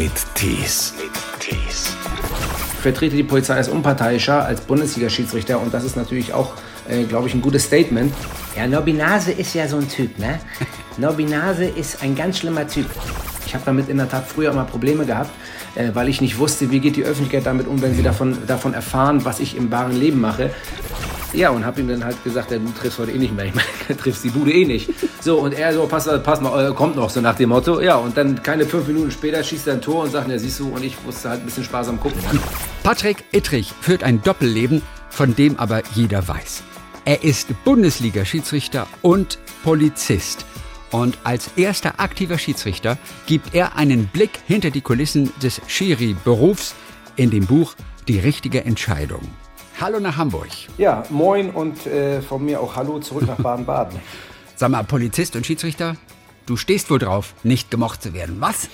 mit Tees. Tees. Ich vertrete die Polizei als unparteiischer, als Bundesliga-Schiedsrichter und das ist natürlich auch, äh, glaube ich, ein gutes Statement. Ja, Nobinase ist ja so ein Typ, ne? Nobinase ist ein ganz schlimmer Typ. Ich habe damit in der Tat früher immer Probleme gehabt, äh, weil ich nicht wusste, wie geht die Öffentlichkeit damit um, wenn sie davon, davon erfahren, was ich im wahren Leben mache. Ja, und habe ihm dann halt gesagt, du triffst heute eh nicht mehr. Ich meine, triffst die Bude eh nicht. So, und er so, pass, pass mal, äh, kommt noch, so nach dem Motto. Ja, und dann keine fünf Minuten später schießt er ein Tor und sagt, ja, siehst du, und ich musste halt ein bisschen sparsam gucken. Patrick Ittrich führt ein Doppelleben, von dem aber jeder weiß. Er ist Bundesliga-Schiedsrichter und Polizist. Und als erster aktiver Schiedsrichter gibt er einen Blick hinter die Kulissen des Schiri-Berufs in dem Buch Die richtige Entscheidung. Hallo nach Hamburg. Ja, moin und äh, von mir auch Hallo zurück nach Baden-Baden. Sag mal, Polizist und Schiedsrichter, du stehst wohl drauf, nicht gemocht zu werden. Was?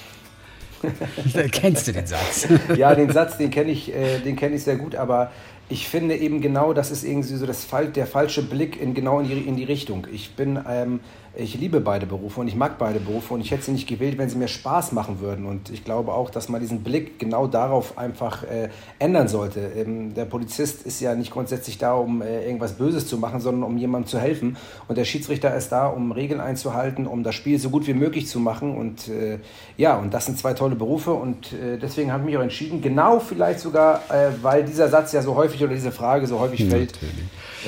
Kennst du den Satz? ja, den Satz, den kenne ich, äh, den ich sehr gut, aber ich finde eben genau, das ist irgendwie so das, der falsche Blick in genau in die, in die Richtung. Ich bin ähm, ich liebe beide Berufe und ich mag beide Berufe und ich hätte sie nicht gewählt, wenn sie mir Spaß machen würden. Und ich glaube auch, dass man diesen Blick genau darauf einfach äh, ändern sollte. Ähm, der Polizist ist ja nicht grundsätzlich da, um äh, irgendwas Böses zu machen, sondern um jemandem zu helfen. Und der Schiedsrichter ist da, um Regeln einzuhalten, um das Spiel so gut wie möglich zu machen. Und äh, ja, und das sind zwei tolle Berufe und äh, deswegen habe ich mich auch entschieden, genau vielleicht sogar, äh, weil dieser Satz ja so häufig oder diese Frage so häufig fällt,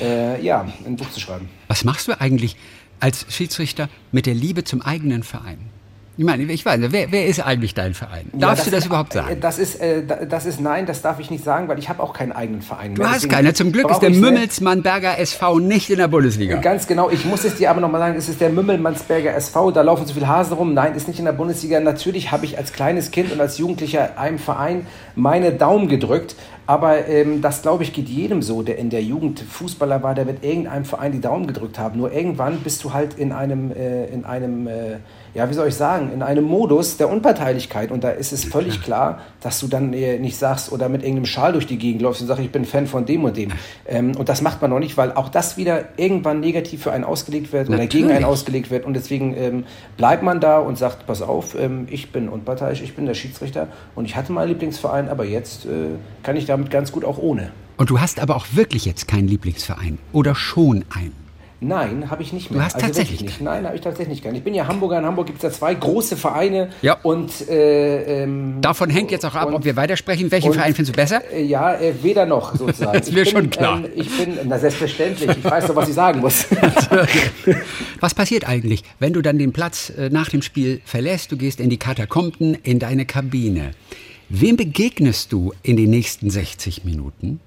äh, ja, ein Buch zu schreiben. Was machst du eigentlich? Als Schiedsrichter mit der Liebe zum eigenen Verein? Ich meine, ich weiß, wer, wer ist eigentlich dein Verein? Darfst ja, das, du das überhaupt sagen? Das ist, äh, das ist nein, das darf ich nicht sagen, weil ich habe auch keinen eigenen Verein. Du hast keinen. Zum Glück ist der Mümmelsmannsberger SV nicht in der Bundesliga. Ganz genau. Ich muss es dir aber nochmal sagen, es ist der Mümmelmannsberger SV. Da laufen so viele Hasen rum. Nein, ist nicht in der Bundesliga. Natürlich habe ich als kleines Kind und als Jugendlicher einem Verein meine Daumen gedrückt. Aber ähm, das, glaube ich, geht jedem so, der in der Jugend Fußballer war, der wird irgendeinem Verein die Daumen gedrückt haben. Nur irgendwann bist du halt in einem, äh, in einem äh, ja, wie soll ich sagen, in einem Modus der Unparteilichkeit. Und da ist es völlig klar, dass du dann nicht sagst oder mit irgendeinem Schal durch die Gegend läufst und sagst, ich bin Fan von dem und dem. Ähm, und das macht man noch nicht, weil auch das wieder irgendwann negativ für einen ausgelegt wird oder gegen einen ausgelegt wird. Und deswegen ähm, bleibt man da und sagt, pass auf, ähm, ich bin unparteiisch, ich bin der Schiedsrichter und ich hatte meinen Lieblingsverein, aber jetzt äh, kann ich damit ganz gut auch ohne. Und du hast aber auch wirklich jetzt keinen Lieblingsverein oder schon einen? Nein, habe ich nicht mehr. Du hast also tatsächlich nicht. Nein, habe ich tatsächlich nicht. Ich bin ja Hamburger. In Hamburg gibt es ja zwei große Vereine. Ja. Und äh, ähm, davon hängt jetzt auch ab, und, ob wir weitersprechen. Welchen und, Verein findest du besser? Äh, ja, äh, weder noch sozusagen. das ist mir schon klar. Ähm, ich bin, na selbstverständlich. Ich weiß doch, was ich sagen muss. was passiert eigentlich, wenn du dann den Platz äh, nach dem Spiel verlässt? Du gehst in die Katakomben, in deine Kabine. Wem begegnest du in den nächsten 60 Minuten?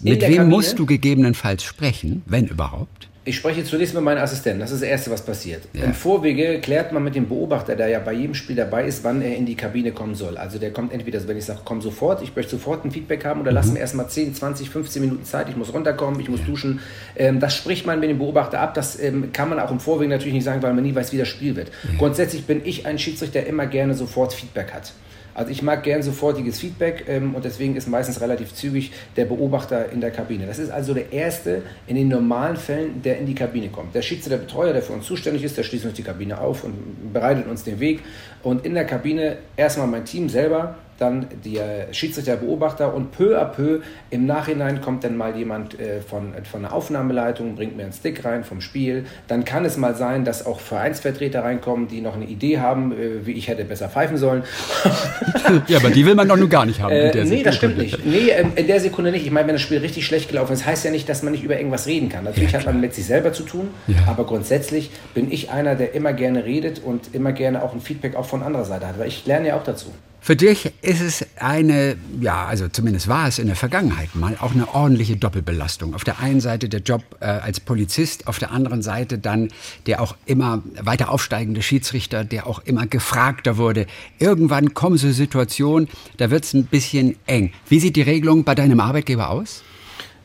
Mit wem Kabine? musst du gegebenenfalls sprechen, wenn überhaupt? Ich spreche zunächst mit meinem Assistenten. Das ist das Erste, was passiert. Ja. Im Vorwege klärt man mit dem Beobachter, der ja bei jedem Spiel dabei ist, wann er in die Kabine kommen soll. Also der kommt entweder, wenn ich sage, komm sofort, ich möchte sofort ein Feedback haben, oder mhm. lass mir erstmal 10, 20, 15 Minuten Zeit, ich muss runterkommen, ich muss ja. duschen. Ähm, das spricht man mit dem Beobachter ab. Das ähm, kann man auch im Vorwege natürlich nicht sagen, weil man nie weiß, wie das Spiel wird. Ja. Grundsätzlich bin ich ein Schiedsrichter, der immer gerne sofort Feedback hat. Also ich mag gern sofortiges Feedback ähm, und deswegen ist meistens relativ zügig der Beobachter in der Kabine. Das ist also der Erste in den normalen Fällen, der in die Kabine kommt. Der Schiedsrichter, der Betreuer, der für uns zuständig ist, der schließt uns die Kabine auf und bereitet uns den Weg. Und in der Kabine erstmal mein Team selber, dann der Schiedsrichter, Beobachter und peu à peu im Nachhinein kommt dann mal jemand äh, von, von der Aufnahmeleitung, bringt mir einen Stick rein vom Spiel. Dann kann es mal sein, dass auch Vereinsvertreter reinkommen, die noch eine Idee haben, äh, wie ich hätte besser pfeifen sollen. ja, aber die will man doch nun gar nicht haben. Äh, nee, das stimmt nicht. Nee, ähm, in der Sekunde nicht. Ich meine, wenn das Spiel richtig schlecht gelaufen ist, heißt ja nicht, dass man nicht über irgendwas reden kann. Natürlich ja, hat man mit sich selber zu tun, ja. aber grundsätzlich bin ich einer, der immer gerne redet und immer gerne auch ein Feedback auch von anderer Seite hat, weil ich lerne ja auch dazu. Für dich ist es eine, ja, also zumindest war es in der Vergangenheit mal auch eine ordentliche Doppelbelastung. Auf der einen Seite der Job äh, als Polizist, auf der anderen Seite dann der auch immer weiter aufsteigende Schiedsrichter, der auch immer gefragter wurde. Irgendwann kommen so Situationen, da wird es ein bisschen eng. Wie sieht die Regelung bei deinem Arbeitgeber aus?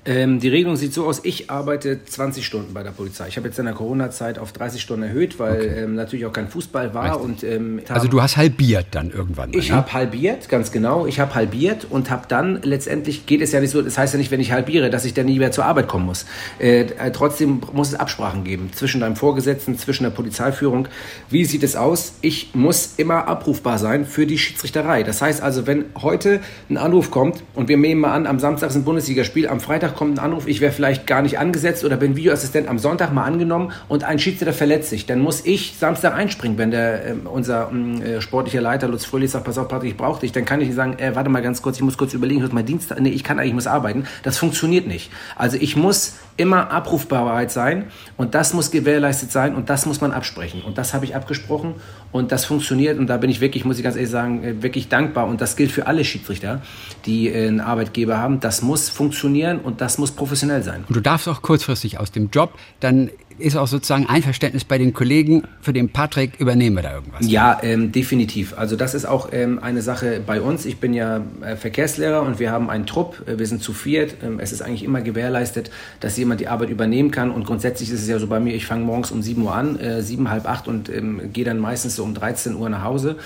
Ähm, die Regelung sieht so aus, ich arbeite 20 Stunden bei der Polizei. Ich habe jetzt in der Corona-Zeit auf 30 Stunden erhöht, weil okay. ähm, natürlich auch kein Fußball war. Und, ähm, also du hast halbiert dann irgendwann. Mal, ich ne? habe halbiert, ganz genau. Ich habe halbiert und habe dann letztendlich, geht es ja nicht so, das heißt ja nicht, wenn ich halbiere, dass ich dann nie mehr zur Arbeit kommen muss. Äh, äh, trotzdem muss es Absprachen geben zwischen deinem Vorgesetzten, zwischen der Polizeiführung. Wie sieht es aus? Ich muss immer abrufbar sein für die Schiedsrichterei. Das heißt also, wenn heute ein Anruf kommt und wir nehmen mal an, am Samstag ist ein Bundesligaspiel, am Freitag kommt ein Anruf, ich wäre vielleicht gar nicht angesetzt oder bin Videoassistent am Sonntag mal angenommen und ein Schiedsrichter verletzt sich, dann muss ich Samstag einspringen, wenn der äh, unser mm, äh, sportlicher Leiter Lutz Fröhlich sagt, pass auf, Patrick, ich brauche dich, dann kann ich sagen, äh, warte mal ganz kurz, ich muss kurz überlegen, ich muss mein Dienst, nee, ich kann eigentlich, ich muss arbeiten. Das funktioniert nicht. Also ich muss immer Abrufbarkeit sein und das muss gewährleistet sein und das muss man absprechen und das habe ich abgesprochen und das funktioniert und da bin ich wirklich, muss ich ganz ehrlich sagen, äh, wirklich dankbar und das gilt für alle Schiedsrichter, die äh, einen Arbeitgeber haben. Das muss funktionieren und das muss professionell sein. Und du darfst auch kurzfristig aus dem Job, dann ist auch sozusagen Einverständnis bei den Kollegen, für den Patrick übernehmen wir da irgendwas. Ja, ähm, definitiv. Also das ist auch ähm, eine Sache bei uns. Ich bin ja äh, Verkehrslehrer und wir haben einen Trupp. Äh, wir sind zu viert. Ähm, es ist eigentlich immer gewährleistet, dass jemand die Arbeit übernehmen kann. Und grundsätzlich ist es ja so bei mir, ich fange morgens um 7 Uhr an, äh, 7, halb 8 und ähm, gehe dann meistens so um 13 Uhr nach Hause.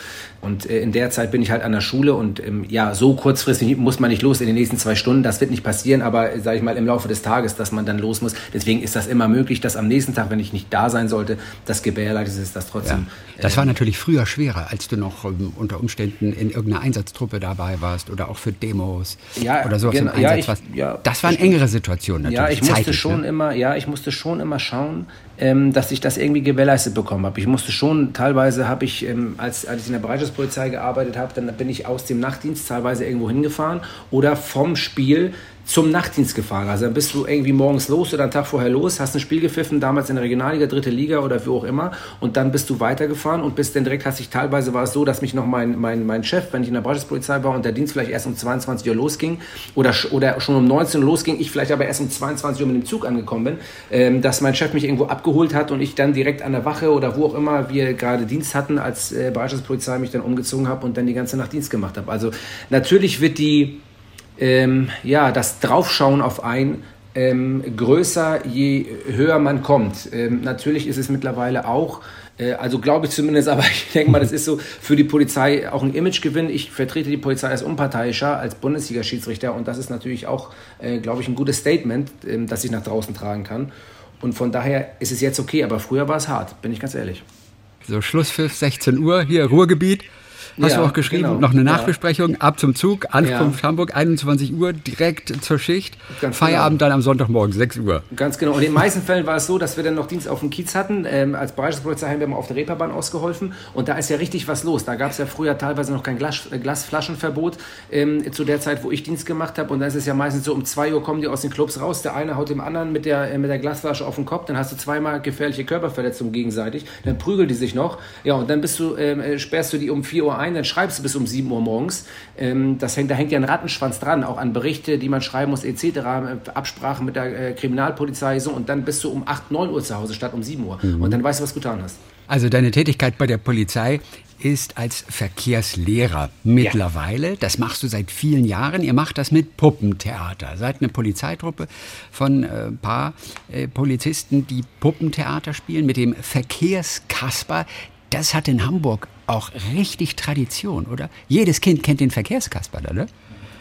Und äh, in der Zeit bin ich halt an der Schule und ähm, ja, so kurzfristig muss man nicht los in den nächsten zwei Stunden. Das wird nicht passieren, aber sage ich mal im Laufe des Tages, dass man dann los muss. Deswegen ist das immer möglich, dass am nächsten nächsten Tag, wenn ich nicht da sein sollte, das gewährleistet ist, dass trotzdem. Ja. Das war ähm, natürlich früher schwerer, als du noch ähm, unter Umständen in irgendeiner Einsatztruppe dabei warst oder auch für Demos ja, oder sowas genau, im Einsatz ja, ich, warst. Ja, das waren engere Situationen natürlich. Ja, ich musste zeitlich, schon ne? immer, ja, ich musste schon immer schauen, ähm, dass ich das irgendwie gewährleistet bekommen habe. Ich musste schon, teilweise habe ich, ähm, als, als ich in der Bereitschaftspolizei gearbeitet habe, dann bin ich aus dem Nachtdienst teilweise irgendwo hingefahren oder vom Spiel zum Nachtdienst gefahren. Also dann bist du irgendwie morgens los oder einen Tag vorher los, hast ein Spiel gepfiffen, damals in der Regionalliga, dritte Liga oder wo auch immer, und dann bist du weitergefahren und bist dann direkt, hast dich teilweise war es so, dass mich noch mein, mein, mein Chef, wenn ich in der Bereitschaftspolizei war und der Dienst vielleicht erst um 22 Uhr losging oder, oder schon um 19 Uhr losging, ich vielleicht aber erst um 22 Uhr mit dem Zug angekommen bin, ähm, dass mein Chef mich irgendwo abgeholt hat und ich dann direkt an der Wache oder wo auch immer wir gerade Dienst hatten als äh, Bereitschaftspolizei mich dann umgezogen habe und dann die ganze Nacht Dienst gemacht habe. Also natürlich wird die ähm, ja, das Draufschauen auf ein ähm, größer, je höher man kommt. Ähm, natürlich ist es mittlerweile auch, äh, also glaube ich zumindest, aber ich denke mal, das ist so für die Polizei auch ein Imagegewinn. Ich vertrete die Polizei als unparteiischer, als Bundesliga-Schiedsrichter und das ist natürlich auch, äh, glaube ich, ein gutes Statement, äh, das ich nach draußen tragen kann. Und von daher ist es jetzt okay, aber früher war es hart, bin ich ganz ehrlich. So, Schlusspfiff, 16 Uhr, hier Ruhrgebiet. Hast ja, du auch geschrieben, genau. noch eine Nachbesprechung, ab zum Zug, Ankunft ja. Hamburg, 21 Uhr, direkt zur Schicht, Ganz Feierabend genau. dann am Sonntagmorgen, 6 Uhr. Ganz genau. Und in den meisten Fällen war es so, dass wir dann noch Dienst auf dem Kiez hatten. Ähm, als Bereichspolizei haben wir mal auf der Reeperbahn ausgeholfen und da ist ja richtig was los. Da gab es ja früher teilweise noch kein Glas, äh, Glasflaschenverbot ähm, zu der Zeit, wo ich Dienst gemacht habe. Und dann ist es ja meistens so, um 2 Uhr kommen die aus den Clubs raus. Der eine haut dem anderen mit der, äh, mit der Glasflasche auf den Kopf. Dann hast du zweimal gefährliche Körperverletzungen gegenseitig. Dann prügeln die sich noch. Ja, und dann bist du, ähm, äh, sperrst du die um 4 Uhr ein, dann schreibst du bis um um 7 Uhr morgens. Ähm, das hängt, da hängt ja ein Rattenschwanz dran, auch an Berichte, die man schreiben muss, etc., Absprachen mit der äh, Kriminalpolizei, so, und dann bist du um 8, 9 Uhr zu Hause statt um 7 Uhr. Mhm. Und dann weißt du, was du getan hast. Also deine Tätigkeit bei der Polizei ist als Verkehrslehrer mittlerweile. Ja. Das machst du seit vielen Jahren. Ihr macht das mit Puppentheater. Seid eine Polizeitruppe von ein äh, paar äh, Polizisten, die Puppentheater spielen mit dem Verkehrskasper. Das hat in Hamburg auch richtig Tradition, oder? Jedes Kind kennt den Verkehrskasper, oder?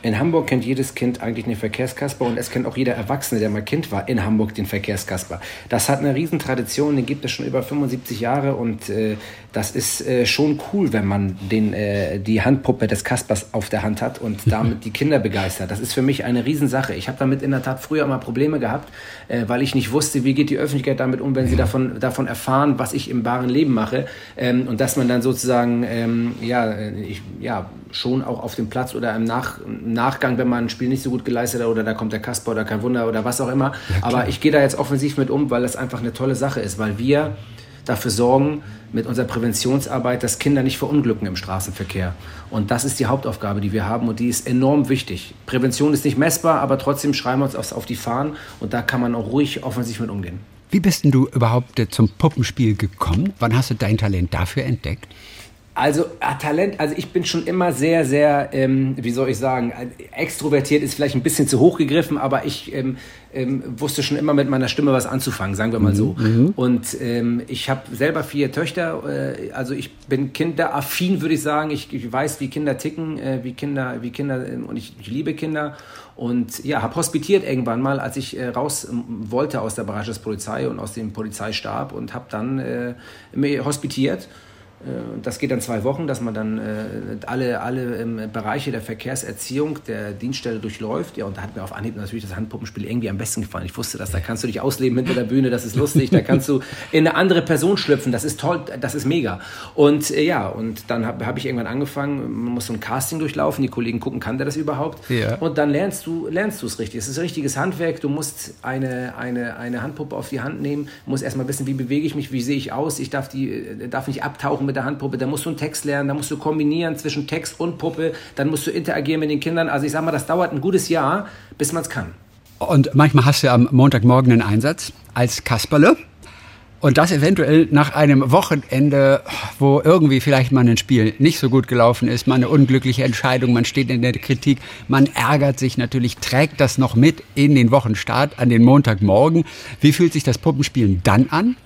In Hamburg kennt jedes Kind eigentlich den Verkehrskasper und es kennt auch jeder Erwachsene, der mal Kind war, in Hamburg den Verkehrskasper. Das hat eine Riesentradition, den gibt es schon über 75 Jahre und äh, das ist äh, schon cool, wenn man den, äh, die Handpuppe des Kaspers auf der Hand hat und damit die Kinder begeistert. Das ist für mich eine Riesensache. Ich habe damit in der Tat früher immer Probleme gehabt, äh, weil ich nicht wusste, wie geht die Öffentlichkeit damit um, wenn sie davon, davon erfahren, was ich im wahren Leben mache ähm, und dass man dann sozusagen ähm, ja, äh, ich, ja, schon auch auf dem Platz oder im, Nach Nachgang, wenn man ein Spiel nicht so gut geleistet hat oder da kommt der Kasper oder kein Wunder oder was auch immer. Ja, Aber ich gehe da jetzt offensiv mit um, weil das einfach eine tolle Sache ist, weil wir dafür sorgen, mit unserer Präventionsarbeit, dass Kinder nicht verunglücken im Straßenverkehr. Und das ist die Hauptaufgabe, die wir haben und die ist enorm wichtig. Prävention ist nicht messbar, aber trotzdem schreiben wir uns auf die Fahnen und da kann man auch ruhig offensiv mit umgehen. Wie bist denn du überhaupt zum Puppenspiel gekommen? Wann hast du dein Talent dafür entdeckt? Also äh, Talent, also ich bin schon immer sehr, sehr, ähm, wie soll ich sagen, extrovertiert ist vielleicht ein bisschen zu hoch gegriffen, aber ich ähm, ähm, wusste schon immer mit meiner Stimme was anzufangen, sagen wir mal so. Mhm. mhm. Und ähm, ich habe selber vier Töchter, äh, also ich bin kinderaffin, würde ich sagen. Ich, ich, weiß, wie Kinder ticken, äh, wie Kinder, wie Kinder äh, und ich, ich, liebe Kinder. Und ja, habe hospitiert irgendwann mal, als ich äh, raus wollte aus der Bereichspolizei und aus dem Polizeistab und habe dann äh, hospitiert das geht dann zwei Wochen, dass man dann äh, alle, alle ähm, Bereiche der Verkehrserziehung der Dienststelle durchläuft. Ja, und da hat mir auf Anhieb natürlich das Handpuppenspiel irgendwie am besten gefallen. Ich wusste das, da kannst du dich ausleben hinter der Bühne, das ist lustig, da kannst du in eine andere Person schlüpfen, das ist toll, das ist mega. Und äh, ja, und dann habe hab ich irgendwann angefangen, man muss so ein Casting durchlaufen, die Kollegen gucken, kann der das überhaupt? Ja. Und dann lernst du lernst es richtig. Es ist richtiges Handwerk, du musst eine, eine, eine Handpuppe auf die Hand nehmen, musst erstmal wissen, wie bewege ich mich, wie sehe ich aus, ich darf, die, darf nicht abtauchen mit der Handpuppe, da musst du einen Text lernen, da musst du kombinieren zwischen Text und Puppe, dann musst du interagieren mit den Kindern. Also ich sag mal, das dauert ein gutes Jahr, bis man es kann. Und manchmal hast du am Montagmorgen einen Einsatz als Kasperle. Und das eventuell nach einem Wochenende, wo irgendwie vielleicht mal ein Spiel nicht so gut gelaufen ist, mal eine unglückliche Entscheidung, man steht in der Kritik, man ärgert sich natürlich, trägt das noch mit in den Wochenstart an den Montagmorgen. Wie fühlt sich das Puppenspielen dann an?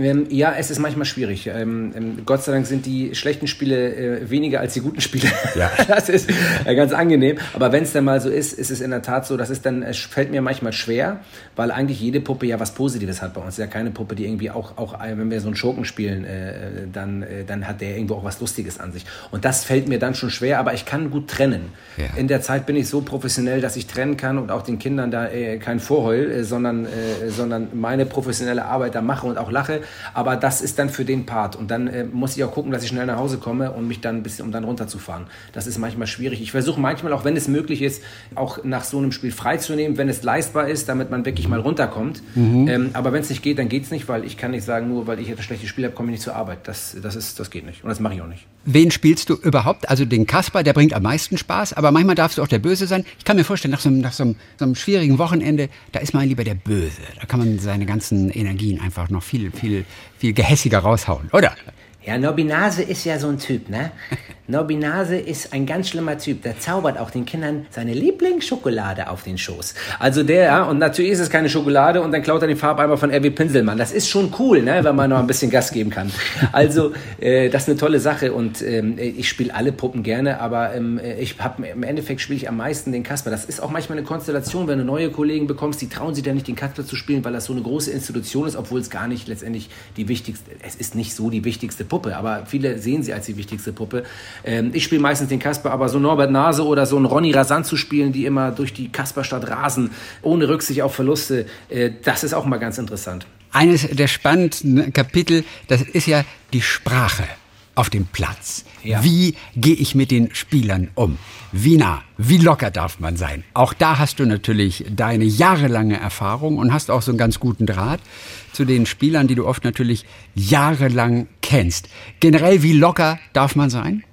Ähm, ja, es ist manchmal schwierig. Ähm, ähm, Gott sei Dank sind die schlechten Spiele äh, weniger als die guten Spiele. Ja. Das ist äh, ganz angenehm. Aber wenn es dann mal so ist, ist es in der Tat so, dass es dann, es fällt mir manchmal schwer, weil eigentlich jede Puppe ja was Positives hat bei uns. Ja, keine Puppe, die irgendwie auch, auch äh, wenn wir so einen Schurken spielen, äh, dann, dann hat der irgendwo auch was Lustiges an sich. Und das fällt mir dann schon schwer, aber ich kann gut trennen. Ja. In der Zeit bin ich so professionell, dass ich trennen kann und auch den Kindern da kein Vorheul, sondern, sondern meine professionelle Arbeit da mache und auch lache aber das ist dann für den Part. Und dann äh, muss ich auch gucken, dass ich schnell nach Hause komme und mich dann ein bisschen, um dann runterzufahren. Das ist manchmal schwierig. Ich versuche manchmal, auch wenn es möglich ist, auch nach so einem Spiel freizunehmen, wenn es leistbar ist, damit man wirklich mal runterkommt. Mhm. Ähm, aber wenn es nicht geht, dann geht es nicht, weil ich kann nicht sagen, nur weil ich jetzt ein schlechtes Spiel habe, komme ich nicht zur Arbeit. Das, das, ist, das geht nicht. Und das mache ich auch nicht. Wen spielst du überhaupt? Also den Kasper, der bringt am meisten Spaß, aber manchmal darfst du auch der Böse sein. Ich kann mir vorstellen, nach so, einem, nach so einem, so einem schwierigen Wochenende, da ist man lieber der Böse. Da kann man seine ganzen Energien einfach noch viel, viel, viel gehässiger raushauen, oder? Ja, Nobinase ist ja so ein Typ, ne? Nobinase ist ein ganz schlimmer Typ. Der zaubert auch den Kindern seine Lieblingsschokolade auf den Schoß. Also der, ja, und natürlich ist es keine Schokolade und dann klaut er den Farbeimer von R.W. Pinselmann. Das ist schon cool, ne, wenn man noch ein bisschen Gas geben kann. Also, äh, das ist eine tolle Sache und ähm, ich spiele alle Puppen gerne, aber ähm, ich habe im Endeffekt spiele ich am meisten den Kasper. Das ist auch manchmal eine Konstellation, wenn du neue Kollegen bekommst, die trauen sich dann nicht, den Kasper zu spielen, weil das so eine große Institution ist, obwohl es gar nicht letztendlich die wichtigste, es ist nicht so die wichtigste Puppe, aber viele sehen sie als die wichtigste Puppe. Ähm, ich spiele meistens den Kasper, aber so Norbert Nase oder so ein Ronny Rasant zu spielen, die immer durch die Kasperstadt rasen, ohne Rücksicht auf Verluste, äh, das ist auch mal ganz interessant. Eines der spannendsten Kapitel, das ist ja die Sprache auf dem Platz. Ja. Wie gehe ich mit den Spielern um? Wie nah, wie locker darf man sein? Auch da hast du natürlich deine jahrelange Erfahrung und hast auch so einen ganz guten Draht zu den Spielern, die du oft natürlich jahrelang kennst. Generell, wie locker darf man sein?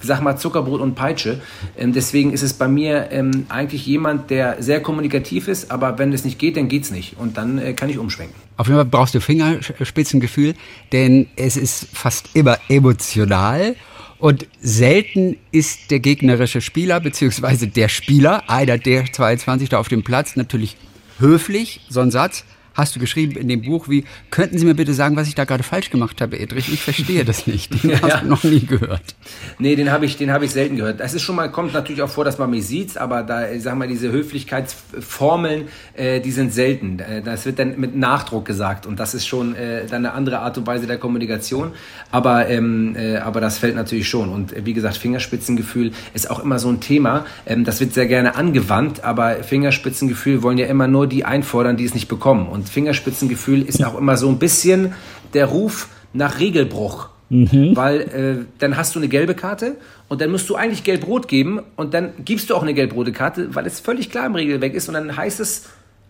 Sag mal Zuckerbrot und Peitsche. Ähm, deswegen ist es bei mir ähm, eigentlich jemand, der sehr kommunikativ ist, aber wenn es nicht geht, dann geht es nicht. Und dann äh, kann ich umschwenken. Auf jeden Fall brauchst du Fingerspitzengefühl, denn es ist fast immer emotional. Und selten ist der gegnerische Spieler, beziehungsweise der Spieler, einer der 22 da auf dem Platz, natürlich höflich, so ein Satz, hast du geschrieben in dem Buch wie, könnten Sie mir bitte sagen, was ich da gerade falsch gemacht habe, Edrich? Ich verstehe das nicht. Den ja, hast du noch nie gehört. Nee, den habe ich, den ich selten gehört. Das ist schon mal, kommt natürlich auch vor, dass man mich sieht, aber da, ich sag mal, diese Höflichkeitsformeln, äh, die sind selten. Äh, das wird dann mit Nachdruck gesagt und das ist schon äh, dann eine andere Art und Weise der Kommunikation. Aber, ähm, äh, aber das fällt natürlich schon. Und wie gesagt, Fingerspitzengefühl ist auch immer so ein Thema. Ähm, das wird sehr gerne angewandt, aber Fingerspitzengefühl wollen ja immer nur die einfordern, die es nicht bekommen. Und Fingerspitzengefühl ist auch immer so ein bisschen der Ruf nach Regelbruch. Mhm. Weil äh, dann hast du eine gelbe Karte und dann musst du eigentlich gelb-rot geben und dann gibst du auch eine gelb-rote Karte, weil es völlig klar im Regelwerk ist und dann heißt es,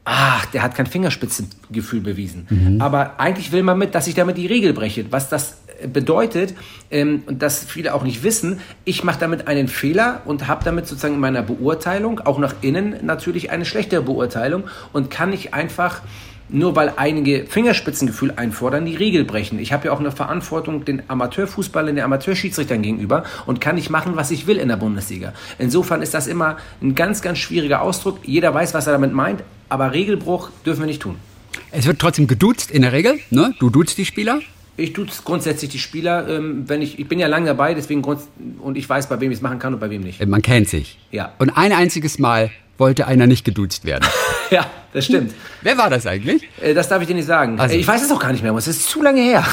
ach, der hat kein Fingerspitzengefühl bewiesen. Mhm. Aber eigentlich will man mit, dass ich damit die Regel breche. Was das bedeutet, ähm, und das viele auch nicht wissen, ich mache damit einen Fehler und habe damit sozusagen in meiner Beurteilung, auch nach innen natürlich eine schlechtere Beurteilung und kann nicht einfach nur weil einige Fingerspitzengefühl einfordern, die Regel brechen. Ich habe ja auch eine Verantwortung den Amateurfußballern, den Amateurschiedsrichtern gegenüber und kann nicht machen, was ich will in der Bundesliga. Insofern ist das immer ein ganz, ganz schwieriger Ausdruck. Jeder weiß, was er damit meint, aber Regelbruch dürfen wir nicht tun. Es wird trotzdem geduzt in der Regel, ne? Du duzt die Spieler? Ich tue grundsätzlich die Spieler, ähm, wenn ich, ich bin ja lange dabei, deswegen und ich weiß, bei wem ich es machen kann und bei wem nicht. Man kennt sich. Ja. Und ein einziges Mal wollte einer nicht geduzt werden. ja, das stimmt. Wer war das eigentlich? Äh, das darf ich dir nicht sagen. Also- Äh, Ich weiß es auch gar nicht mehr, es ist zu lange her.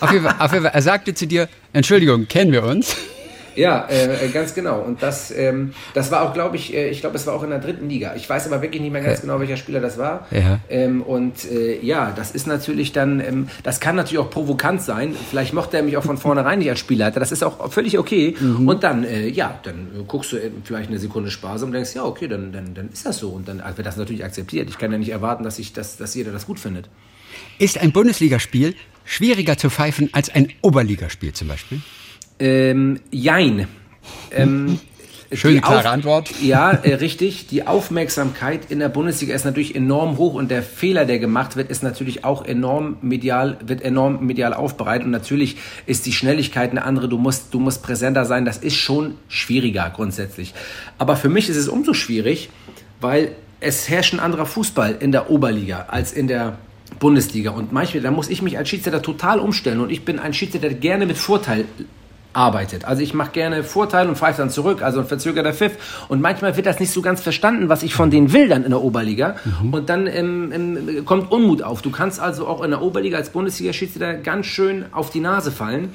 Auf jeden, Fall, auf jeden Fall, er sagte zu dir, Entschuldigung, kennen wir uns? Ja, äh, äh, ganz genau. Und das, ähm, das war auch, glaube ich, äh, ich glaube, es war auch in der dritten Liga. Ich weiß aber wirklich nicht mehr ganz genau, welcher Spieler das war. Ja. Ähm, und äh, ja, das ist natürlich dann, ähm, das kann natürlich auch provokant sein. Vielleicht mochte er mich auch von vornherein nicht als Spielleiter. Das ist auch völlig okay. Und dann, äh, ja, dann äh, guckst du vielleicht eine Sekunde sparsam und denkst, ja, okay, dann, dann, dann ist das so. Und dann wird das natürlich akzeptiert. Ich kann ja nicht erwarten, dass, ich, dass, dass jeder das gut findet. Ist ein Bundesligaspiel schwieriger zu pfeifen als ein Oberligaspiel zum Beispiel? Ähm, jein. Ähm, Schöne, klare Antwort. Ja, äh, richtig. Die Aufmerksamkeit in der Bundesliga ist natürlich enorm hoch und der Fehler, der gemacht wird, ist natürlich auch enorm medial, wird enorm medial aufbereitet und natürlich ist die Schnelligkeit eine andere. Du musst, du musst präsenter sein. Das ist schon schwieriger grundsätzlich. Aber für mich ist es umso schwierig, weil es herrscht ein anderer Fußball in der Oberliga als in der Bundesliga. Und manchmal, da muss ich mich als Schiedsrichter total umstellen. Und ich bin ein Schiedsrichter, der gerne mit Vorteil arbeitet. Also ich mache gerne Vorteil und pfeife dann zurück, also ein verzögerter Pfiff. Und manchmal wird das nicht so ganz verstanden, was ich von denen will dann in der Oberliga. Und dann ähm, ähm, kommt Unmut auf. Du kannst also auch in der Oberliga als Bundesliga-Schiedsrichter ganz schön auf die Nase fallen.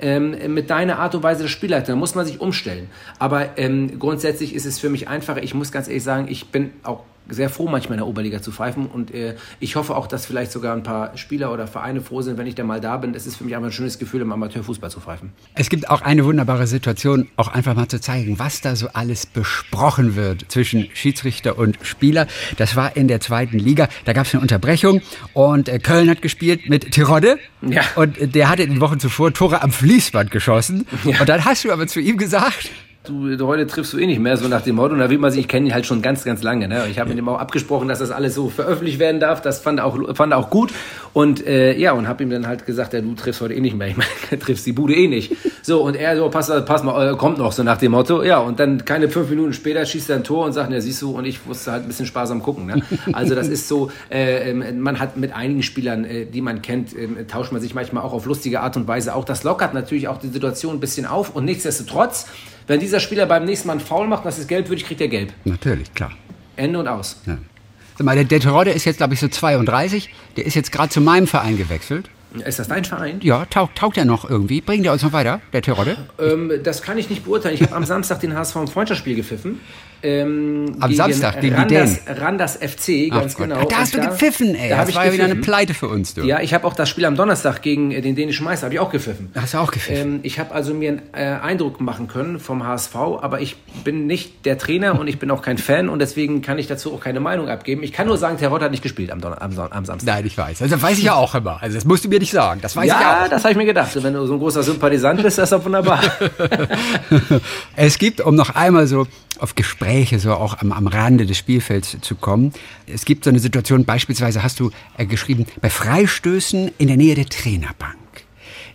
Ähm, mit deiner Art und Weise der Spielleiter. Da muss man sich umstellen. Aber ähm, grundsätzlich ist es für mich einfacher. Ich muss ganz ehrlich sagen, ich bin auch sehr froh, manchmal in der Oberliga zu pfeifen. Und äh, ich hoffe auch, dass vielleicht sogar ein paar Spieler oder Vereine froh sind, wenn ich da mal da bin. Es ist für mich einfach ein schönes Gefühl, im Amateurfußball zu pfeifen. Es gibt auch eine wunderbare Situation, auch einfach mal zu zeigen, was da so alles besprochen wird zwischen Schiedsrichter und Spieler. Das war in der zweiten Liga. Da gab es eine Unterbrechung und äh, Köln hat gespielt mit Tirode. Ja. Und der hatte in den Wochen zuvor Tore am Fließband geschossen. Und dann hast du aber zu ihm gesagt, Du, heute triffst du eh nicht mehr, so nach dem Motto. Und da will man sich, ich kenne ihn halt schon ganz, ganz lange. Ne? Ich habe mit ihm auch abgesprochen, dass das alles so veröffentlicht werden darf. Das fand er auch, fand er auch gut. Und äh, ja, und habe ihm dann halt gesagt, ja, du triffst heute eh nicht mehr. Ich meine, du triffst die Bude eh nicht. So, und er so, pass, pass mal, äh, kommt noch, so nach dem Motto. Ja, und dann keine fünf Minuten später schießt er ein Tor und sagt, ja, siehst du, und ich musste halt ein bisschen sparsam gucken. Ne? Also das ist so, äh, ähm, man hat mit einigen Spielern, äh, die man kennt, äh, tauscht man sich manchmal auch auf lustige Art und Weise. Auch das lockert natürlich auch die Situation ein bisschen auf. Und nichtsdestotrotz, wenn dieser Spieler beim nächsten Mal einen Foul macht, das ist gelbwürdig, kriegt er gelb. natürlich, klar. Ende und aus. Ja. Sag mal, der, der Tirode ist jetzt, glaube ich, so 32. Der ist jetzt gerade zu meinem Verein gewechselt. Ist das dein Verein? Ja, taugt, taugt er noch irgendwie? Bringt er uns noch weiter, der Tirode? Ähm, das kann ich nicht beurteilen. Ich habe am Samstag den HSV im Freundschaftsspiel gepfiffen. Ähm, Am Samstag, gegen Randers, Randers FC, ganz Gott. genau. Ah, Da hast du gepfiffen, ey. Da das habe ich war ja wieder eine. Pleite für uns, du. Ja, ich habe auch das Spiel am Donnerstag gegen äh, den dänischen Meister, habe ich auch gepfiffen. Hast du auch gepfiffen? Ähm, ich habe also mir einen äh, Eindruck machen können vom HSV, aber ich bin nicht der Trainer und ich bin auch kein Fan und deswegen kann ich dazu auch keine Meinung abgeben. Ich kann nur sagen, Terrott hat nicht gespielt am, Donner am, Son- am Samstag. Nein, ich weiß. Also das weiß ich ja auch immer. Also das musst du mir nicht sagen. Das weiß ich ja, auch. das habe ich mir gedacht. Wenn du so ein großer Sympathisant bist, das ist doch wunderbar. Es gibt, um noch einmal so auf Gespräche so auch am, am Rande des Spielfelds zu kommen, es gibt so eine Situation, beispielsweise hast du äh, geschrieben, bei Freistößen in der Nähe der Trainerbank.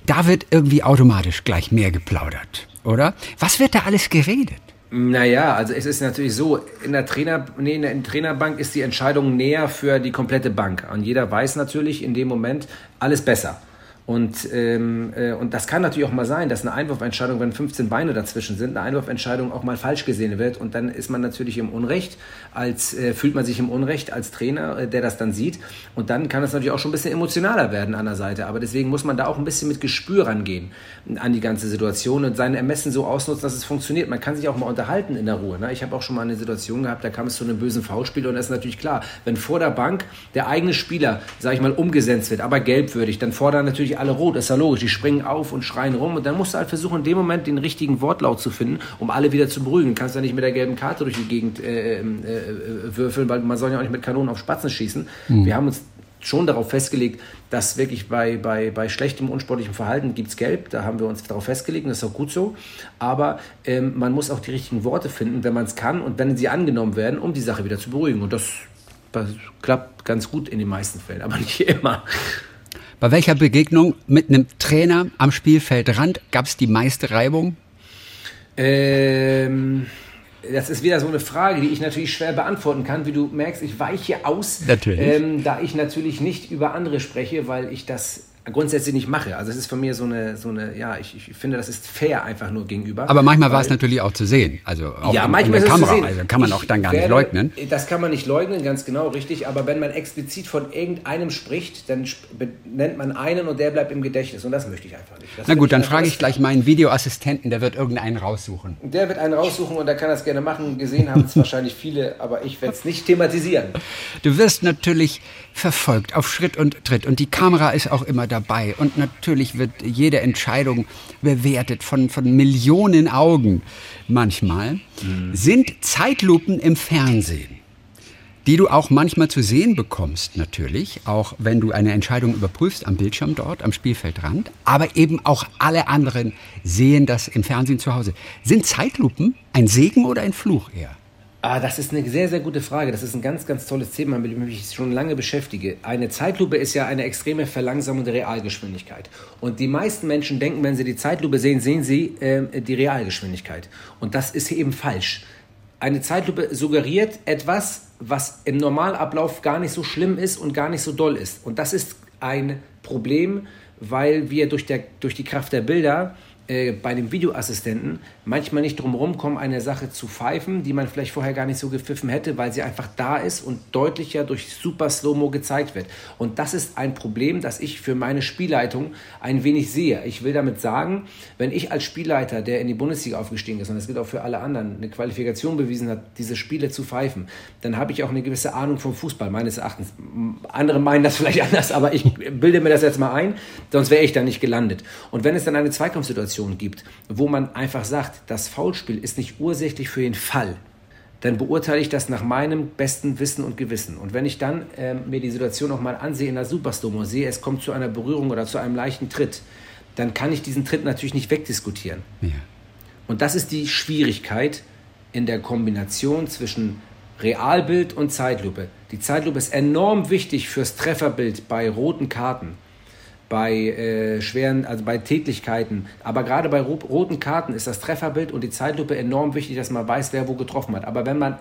Da wird irgendwie automatisch gleich mehr geplaudert, oder? Was wird da alles geredet? Naja, also es ist natürlich so, in der, Trainer, nee, in der Trainerbank ist die Entscheidung näher für die komplette Bank. Und jeder weiß natürlich in dem Moment alles besser. Und, ähm, äh, und das kann natürlich auch mal sein, dass eine Einwurfentscheidung, wenn 15 Beine dazwischen sind, eine Einwurfentscheidung auch mal falsch gesehen wird. Und dann ist man natürlich im Unrecht, als äh, fühlt man sich im Unrecht als Trainer, äh, der das dann sieht. Und dann kann es natürlich auch schon ein bisschen emotionaler werden an der Seite. Aber deswegen muss man da auch ein bisschen mit Gespür rangehen an die ganze Situation und sein Ermessen so ausnutzen, dass es funktioniert. Man kann sich auch mal unterhalten in der Ruhe. Ne? Ich habe auch schon mal eine Situation gehabt, da kam es zu einem bösen Foulspiel und das ist natürlich klar, wenn vor der Bank der eigene Spieler, sage ich mal, umgesetzt wird, aber gelbwürdig, dann fordern natürlich alle rot, ist ja logisch. Die springen auf und schreien rum und dann musst du halt versuchen, in dem Moment den richtigen Wortlaut zu finden, um alle wieder zu beruhigen. Du kannst ja nicht mit der gelben Karte durch die Gegend äh, äh, äh, würfeln, weil man soll ja auch nicht mit Kanonen auf Spatzen schießen. Wir haben uns schon darauf festgelegt, dass wirklich bei, bei, bei schlechtem, unsportlichem Verhalten gibt es Gelb. Da haben wir uns darauf festgelegt und das ist auch gut so. Aber ähm, man muss auch die richtigen Worte finden, wenn man es kann und wenn sie angenommen werden, um die Sache wieder zu beruhigen. Und das, das klappt, ganz gut in den meisten Fällen, aber nicht immer. Bei welcher Begegnung mit einem Trainer am Spielfeldrand gab es die meiste Reibung? Ähm, das ist wieder so eine Frage, die ich natürlich schwer beantworten kann. Wie du merkst, ich weiche aus. Ähm, da ich natürlich nicht über andere spreche, weil ich das grundsätzlich nicht mache. Also es ist von mir so eine, so eine ja, ich, ich finde, das ist fair einfach nur gegenüber. Aber manchmal war es natürlich auch zu sehen. Also auch ja, in, manchmal in der ist es Kamera. zu sehen. Also kann man Ich auch dann gar nicht werde- leugnen. Das kann man nicht leugnen, ganz genau, richtig. Aber wenn man explizit von irgendeinem spricht, dann benennt man einen und der bleibt im Gedächtnis. Und das möchte ich einfach nicht. Das Na gut, dann frage ich gleich meinen Videoassistenten, der wird irgendeinen raussuchen. Der wird einen raussuchen und der kann das gerne machen. Gesehen haben es wahrscheinlich viele, aber ich werde es nicht thematisieren. Du wirst natürlich verfolgt auf Schritt und Tritt und die Kamera ist auch immer dabei und natürlich wird jede Entscheidung bewertet von, von Millionen Augen. Manchmal sind Zeitlupen im Fernsehen, die du auch manchmal zu sehen bekommst natürlich, auch wenn du eine Entscheidung überprüfst am Bildschirm dort, am Spielfeldrand, aber eben auch alle anderen sehen das im Fernsehen zu Hause. Sind Zeitlupen ein Segen oder ein Fluch eher? Ah, das ist eine sehr, sehr gute Frage. Das ist ein ganz, ganz tolles Thema, mit dem ich mich schon lange beschäftige. Eine Zeitlupe ist ja eine extreme Verlangsamung der Realgeschwindigkeit. Und die meisten Menschen denken, wenn sie die Zeitlupe sehen, sehen sie äh, die Realgeschwindigkeit. Und das ist eben falsch. Eine Zeitlupe suggeriert etwas, was im Normalablauf gar nicht so schlimm ist und gar nicht so doll ist. Und das ist ein Problem, weil wir durch, der, durch die Kraft der Bilder äh, bei dem Videoassistenten manchmal nicht drum kommen, eine Sache zu pfeifen, die man vielleicht vorher gar nicht so gepfiffen hätte, weil sie einfach da ist und deutlicher durch super Slow-Mo gezeigt wird. Und das ist ein Problem, das ich für meine Spielleitung ein wenig sehe. Ich will damit sagen, wenn ich als Spielleiter, der in die Bundesliga aufgestiegen ist, und das gilt auch für alle anderen, eine Qualifikation bewiesen hat, diese Spiele zu pfeifen, dann habe ich auch eine gewisse Ahnung vom Fußball, meines Erachtens. Andere meinen das vielleicht anders, aber ich bilde mir das jetzt mal ein, sonst wäre ich da nicht gelandet. Und wenn es dann eine Zweikampfsituation gibt, wo man einfach sagt, das Foulspiel ist nicht ursächlich für den Fall, dann beurteile ich das nach meinem besten Wissen und Gewissen. Und wenn ich dann ähm, mir die Situation auch mal ansehe in der Superstomo, sehe, es kommt zu einer Berührung oder zu einem leichten Tritt, dann kann ich diesen Tritt natürlich nicht wegdiskutieren. Ja. Und das ist die Schwierigkeit in der Kombination zwischen Realbild und Zeitlupe. Die Zeitlupe ist enorm wichtig fürs Trefferbild bei roten Karten, bei äh, schweren, also bei Tätlichkeiten. Aber gerade bei ro roten Karten ist das Trefferbild und die Zeitlupe enorm wichtig, dass man weiß, wer wo getroffen hat. Aber wenn man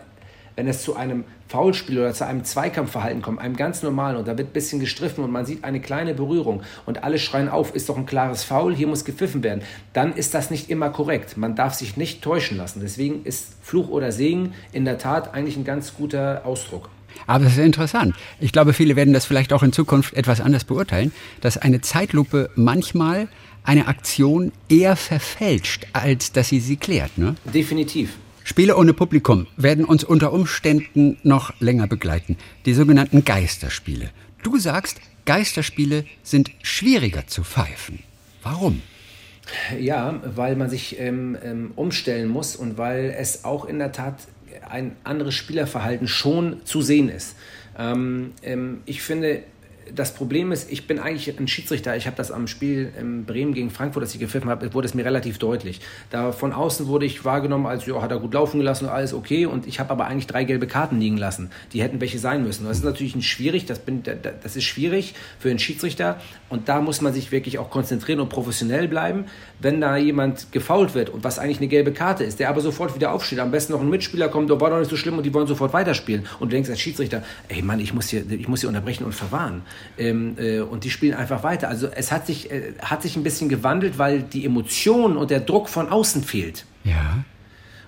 wenn es zu einem Foulspiel oder zu einem Zweikampfverhalten kommt, einem ganz normalen, und da wird ein bisschen gestriffen und man sieht eine kleine Berührung und alle schreien auf, ist doch ein klares Foul, hier muss gepfiffen werden, dann ist das nicht immer korrekt. Man darf sich nicht täuschen lassen. Deswegen ist Fluch oder Segen in der Tat eigentlich ein ganz guter Ausdruck. Aber es ist interessant. Ich glaube, viele werden das vielleicht auch in Zukunft etwas anders beurteilen, dass eine Zeitlupe manchmal eine Aktion eher verfälscht, als dass sie sie klärt. Ne? Definitiv. Spiele ohne Publikum werden uns unter Umständen noch länger begleiten. Die sogenannten Geisterspiele. Du sagst, Geisterspiele sind schwieriger zu pfeifen. Warum? Ja, weil man sich ähm, ähm, umstellen muss und weil es auch in der Tat ein anderes Spielerverhalten schon zu sehen ist. Ähm, ähm, ich finde, das Problem ist, ich bin eigentlich ein Schiedsrichter. Ich habe das am Spiel in Bremen gegen Frankfurt, das ich gepfiffen habe, wurde es mir relativ deutlich. Da von außen wurde ich wahrgenommen, als hat er gut laufen gelassen, alles okay. Und ich habe aber eigentlich drei gelbe Karten liegen lassen. Die hätten welche sein müssen. Das ist natürlich ein schwierig, das, bin, das ist schwierig für einen Schiedsrichter. Und da muss man sich wirklich auch konzentrieren und professionell bleiben. Wenn da jemand gefault wird und was eigentlich eine gelbe Karte ist, der aber sofort wieder aufsteht, am besten noch ein Mitspieler kommt, war doch nicht so schlimm und die wollen sofort weiterspielen. Und du denkst als Schiedsrichter, ey Mann, ich muss hier, ich muss hier unterbrechen und verwahren. Ähm, äh, und die spielen einfach weiter. Also es hat sich, äh, hat sich ein bisschen gewandelt, weil die Emotion und der Druck von außen fehlt. Ja.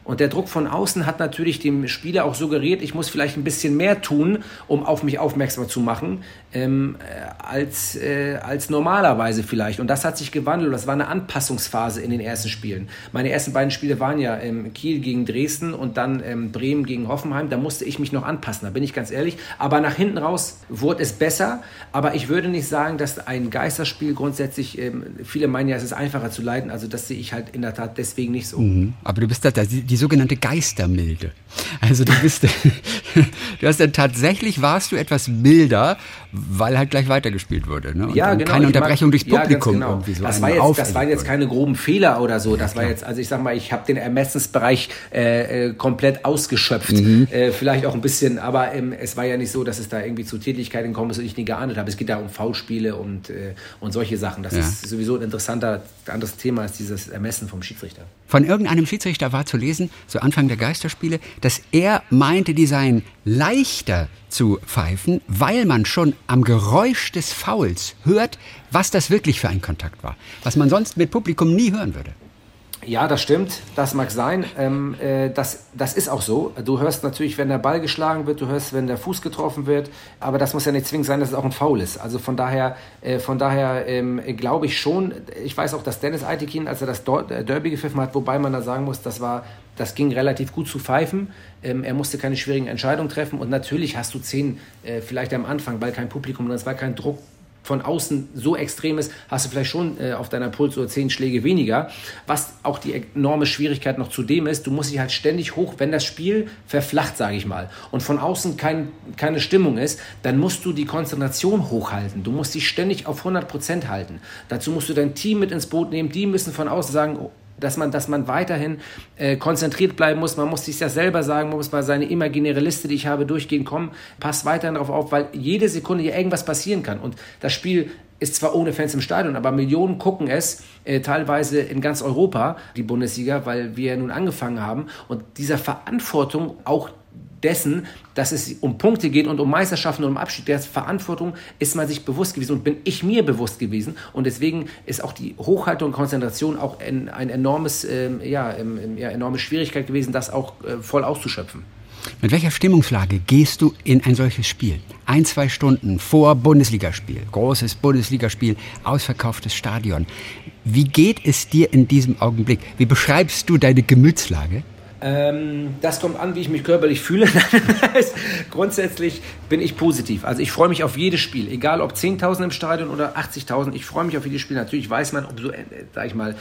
Und der Druck von außen hat natürlich dem Spieler auch suggeriert, ich muss vielleicht ein bisschen mehr tun, um auf mich aufmerksam zu machen, ähm, äh, als, äh, als normalerweise vielleicht. Und das hat sich gewandelt. Das war eine Anpassungsphase in den ersten Spielen. Meine ersten beiden Spiele waren ja ähm, Kiel gegen Dresden und dann ähm, Bremen gegen Hoffenheim. Da musste ich mich noch anpassen, da bin ich ganz ehrlich. Aber nach hinten raus wurde es besser. Aber ich würde nicht sagen, dass ein Geisterspiel grundsätzlich, ähm, viele meinen ja, es ist einfacher zu leiten. Also das sehe ich halt in der Tat deswegen nicht so. Mhm. Aber du bist da, da die sogenannte Geistermilde. Also du bist, du hast dann tatsächlich warst du etwas milder, weil halt gleich weitergespielt wurde. Ne? Und ja, genau. Keine Unterbrechung mag, durchs Publikum ja, genau. irgendwie so. Das war, jetzt, das waren jetzt keine groben Fehler oder so. Das ja, war jetzt, also ich sag mal, ich habe den Ermessensbereich äh, äh, komplett ausgeschöpft. Mhm. Äh, vielleicht auch ein bisschen, aber ähm, es war ja nicht so, dass es da irgendwie zu Tätigkeiten ist und ich nie geahndet habe. Es geht da um Foulspiele und, äh, und solche Sachen. Das ja. ist sowieso ein interessanter anderes Thema als dieses Ermessen vom Schiedsrichter. Von irgendeinem Schiedsrichter war zu lesen, zu Anfang der Geisterspiele, dass er meinte, die seien leichter zu pfeifen, weil man schon am Geräusch des Fouls hört, was das wirklich für ein Kontakt war, was man sonst mit Publikum nie hören würde. Ja, das stimmt, das mag sein. Ähm, äh, das, das ist auch so. Du hörst natürlich, wenn der Ball geschlagen wird, du hörst, wenn der Fuß getroffen wird, aber das muss ja nicht zwingend sein, dass es auch ein Foul ist. Also von daher, äh, von daher ähm, glaube ich schon, ich weiß auch, dass Dennis Aitekin, als er das äh, Derby gepfiffen hat, wobei man da sagen muss, das war das ging relativ gut zu pfeifen. Ähm, er musste keine schwierigen Entscheidungen treffen. Und natürlich hast du zehn, äh, vielleicht am Anfang, weil kein Publikum, es war kein Druck von außen so extrem ist, hast du vielleicht schon äh, auf deiner Puls oder zehn Schläge weniger. Was auch die enorme Schwierigkeit noch zudem ist, du musst dich halt ständig hoch, wenn das Spiel verflacht, sage ich mal, und von außen kein, keine Stimmung ist, dann musst du die Konzentration hochhalten. Du musst dich ständig auf 100 Prozent halten. Dazu musst du dein Team mit ins Boot nehmen. Die müssen von außen sagen, dass man, dass man weiterhin äh, konzentriert bleiben muss. Man muss sich ja selber sagen, man muss mal seine imaginäre Liste, die ich habe, durchgehen. Komm, pass weiterhin darauf auf, weil jede Sekunde hier irgendwas passieren kann. Und das Spiel ist zwar ohne Fans im Stadion, aber Millionen gucken es, äh, teilweise in ganz Europa, die Bundesliga, weil wir nun angefangen haben. Und dieser Verantwortung auch dessen, dass es um Punkte geht und um Meisterschaften und um Abschied, der Verantwortung ist man sich bewusst gewesen und bin ich mir bewusst gewesen. Und deswegen ist auch die Hochhaltung und Konzentration auch ein, ein enormes, ähm, ja, ähm, ja, enorme Schwierigkeit gewesen, das auch äh, voll auszuschöpfen. Mit welcher Stimmungslage gehst du in ein solches Spiel? Ein, zwei Stunden vor Bundesligaspiel, großes Bundesligaspiel, ausverkauftes Stadion. Wie geht es dir in diesem Augenblick? Wie beschreibst du deine Gemütslage? Ähm, das kommt an, wie ich mich körperlich fühle. Grundsätzlich bin ich positiv. Also ich freue mich auf jedes Spiel, egal ob 10.000 im Stadion oder 80.000. Ich freue mich auf jedes Spiel. Natürlich weiß man, umso, äh, sag ich mal,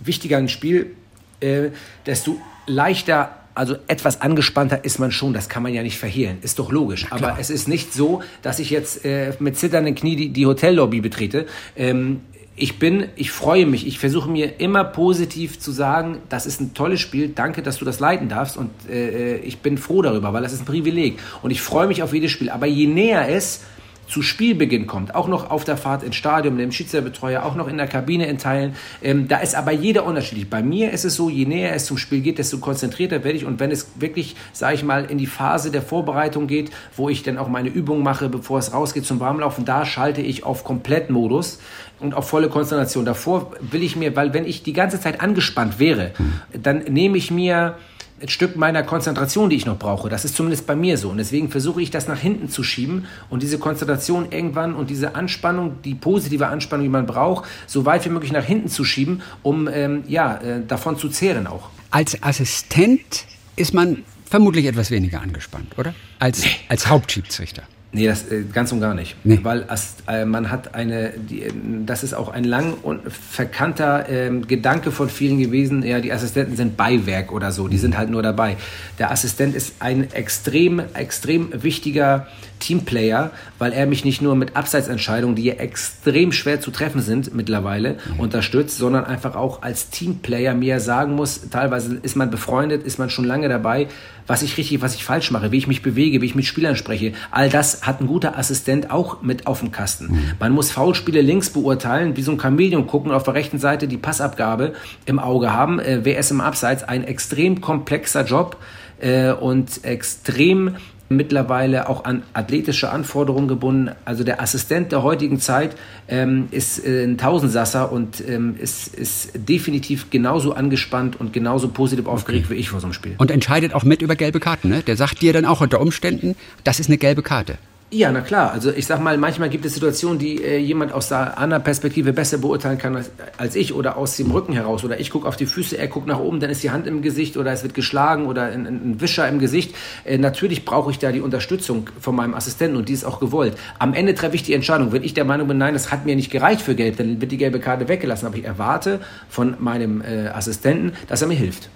wichtiger ein Spiel, äh, desto leichter also etwas angespannter ist man schon, das kann man ja nicht verhehlen, ist doch logisch. Aber es ist nicht so, dass ich jetzt äh, mit zitternden Knie die, die Hotellobby betrete. Ähm, ich bin, ich freue mich, ich versuche mir immer positiv zu sagen, das ist ein tolles Spiel, danke, dass du das leiten darfst und äh, ich bin froh darüber, weil das ist ein Privileg und ich freue mich auf jedes Spiel. Aber je näher es zu Spielbeginn kommt, auch noch auf der Fahrt ins Stadion, mit dem Schiedsrichterbetreuer, auch noch in der Kabine in Teilen. Ähm, da ist aber jeder unterschiedlich. Bei mir ist es so, je näher es zum Spiel geht, desto konzentrierter werde ich. Und wenn es wirklich, sage ich mal, in die Phase der Vorbereitung geht, wo ich dann auch meine Übung mache, bevor es rausgeht zum Warmlaufen, da schalte ich auf Komplettmodus und auf volle Konzentration. Davor will ich mir, weil wenn ich die ganze Zeit angespannt wäre, dann nehme ich mir ein Stück meiner Konzentration, die ich noch brauche. Das ist zumindest bei mir so. Und deswegen versuche ich das nach hinten zu schieben und diese Konzentration irgendwann und diese Anspannung, die positive Anspannung, die man braucht, so weit wie möglich nach hinten zu schieben, um ähm, ja, äh, davon zu zehren auch. Als Assistent ist man vermutlich etwas weniger angespannt, oder? Als, als Hauptschiedsrichter. Nee, das äh, ganz und gar nicht. Nee. Weil äh, man hat eine, die, das ist auch ein lang und verkannter äh, Gedanke von vielen gewesen, ja, die Assistenten sind Beiwerk oder so, die sind halt nur dabei. Der Assistent ist ein extrem, extrem wichtiger Teamplayer, weil er mich nicht nur mit Abseitsentscheidungen, die ja extrem schwer zu treffen sind mittlerweile, mhm. unterstützt, sondern einfach auch als Teamplayer mir sagen muss, teilweise ist man befreundet, ist man schon lange dabei, was ich richtig, was ich falsch mache, wie ich mich bewege, wie ich mit Spielern spreche. All das hat ein guter Assistent auch mit auf dem Kasten. Mhm. Man muss Foulspiele links beurteilen, wie so ein Chamäleon gucken auf der rechten Seite die Passabgabe im Auge haben. Äh, ist im Abseits? Ein extrem komplexer Job äh, und extrem mittlerweile auch an athletische Anforderungen gebunden. Also der Assistent der heutigen Zeit ähm, ist äh, ein Tausendsasser und ähm, ist, ist definitiv genauso angespannt und genauso positiv aufgeregt okay. wie ich vor so einem Spiel. Und entscheidet auch mit über gelbe Karten. Ne? Der sagt dir dann auch unter Umständen, das ist eine gelbe Karte. Ja, na klar. Also ich sag mal, manchmal gibt es Situationen, die äh, jemand aus der anderen Perspektive besser beurteilen kann als, als ich oder aus dem Rücken heraus. Oder ich gucke auf die Füße, er guckt nach oben, dann ist die Hand im Gesicht oder es wird geschlagen oder ein, ein Wischer im Gesicht. Äh, natürlich brauche ich da die Unterstützung von meinem Assistenten und die ist auch gewollt. Am Ende treffe ich die Entscheidung. Wenn ich der Meinung bin, nein, das hat mir nicht gereicht für Gelb, dann wird die gelbe Karte weggelassen. Aber ich erwarte von meinem äh, Assistenten, dass er mir hilft.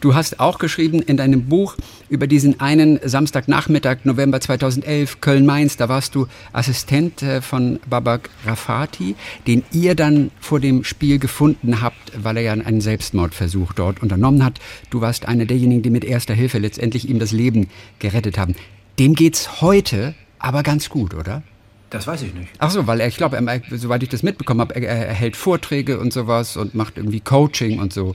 Du hast auch geschrieben in deinem Buch über diesen einen Samstagnachmittag, November 2011, Köln-Mainz. Da warst du Assistent äh, von Babak Rafati, den ihr dann vor dem Spiel gefunden habt, weil er ja einen Selbstmordversuch dort unternommen hat. Du warst einer derjenigen, die mit erster Hilfe letztendlich ihm das Leben gerettet haben. Dem geht's heute aber ganz gut, oder? Das weiß ich nicht. Ach so, weil er, ich glaube, soweit ich das mitbekommen habe, er, er, hält Vorträge und sowas und macht irgendwie Coaching und so.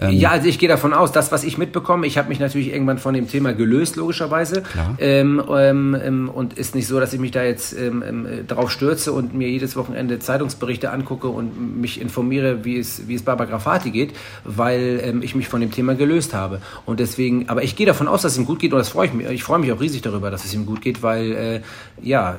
Ähm ja, also ich gehe davon aus, das, was ich mitbekomme, ich habe mich natürlich irgendwann von dem Thema gelöst, logischerweise. Ähm, ähm, ähm und ist nicht so, dass ich mich da jetzt ähm, ähm, drauf stürze und mir jedes Wochenende Zeitungsberichte angucke und mich informiere, wie es, wie es Baba Grafati geht, weil ich mich von dem Thema gelöst habe. Und deswegen, aber ich gehe davon aus, dass es ihm gut geht und das freue ich mich. Ich freue mich auch riesig darüber, dass es ihm gut geht, weil äh, ja,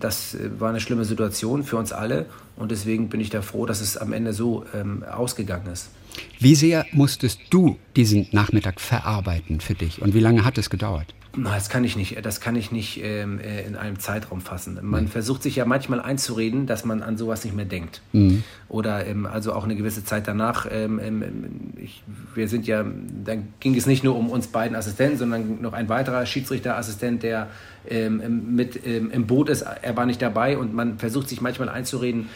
das war eine schlimme Situation für uns alle und deswegen bin ich da froh, dass es am Ende so ausgegangen ist. Wie sehr musstest du diesen Nachmittag verarbeiten für dich und wie lange hat es gedauert? Das kann ich nicht, das kann ich nicht ähm, äh, in einem Zeitraum fassen. Man mhm. versucht sich ja manchmal einzureden, dass man an sowas nicht mehr denkt. Mhm. Oder ähm, also auch eine gewisse Zeit danach. Ähm, ähm ich, wir sind ja, dann ging es nicht nur um uns beiden Assistenten, sondern noch ein weiterer Schiedsrichterassistent, der ähm, mit ähm, im Boot ist. Er war nicht dabei und man versucht sich manchmal einzureden,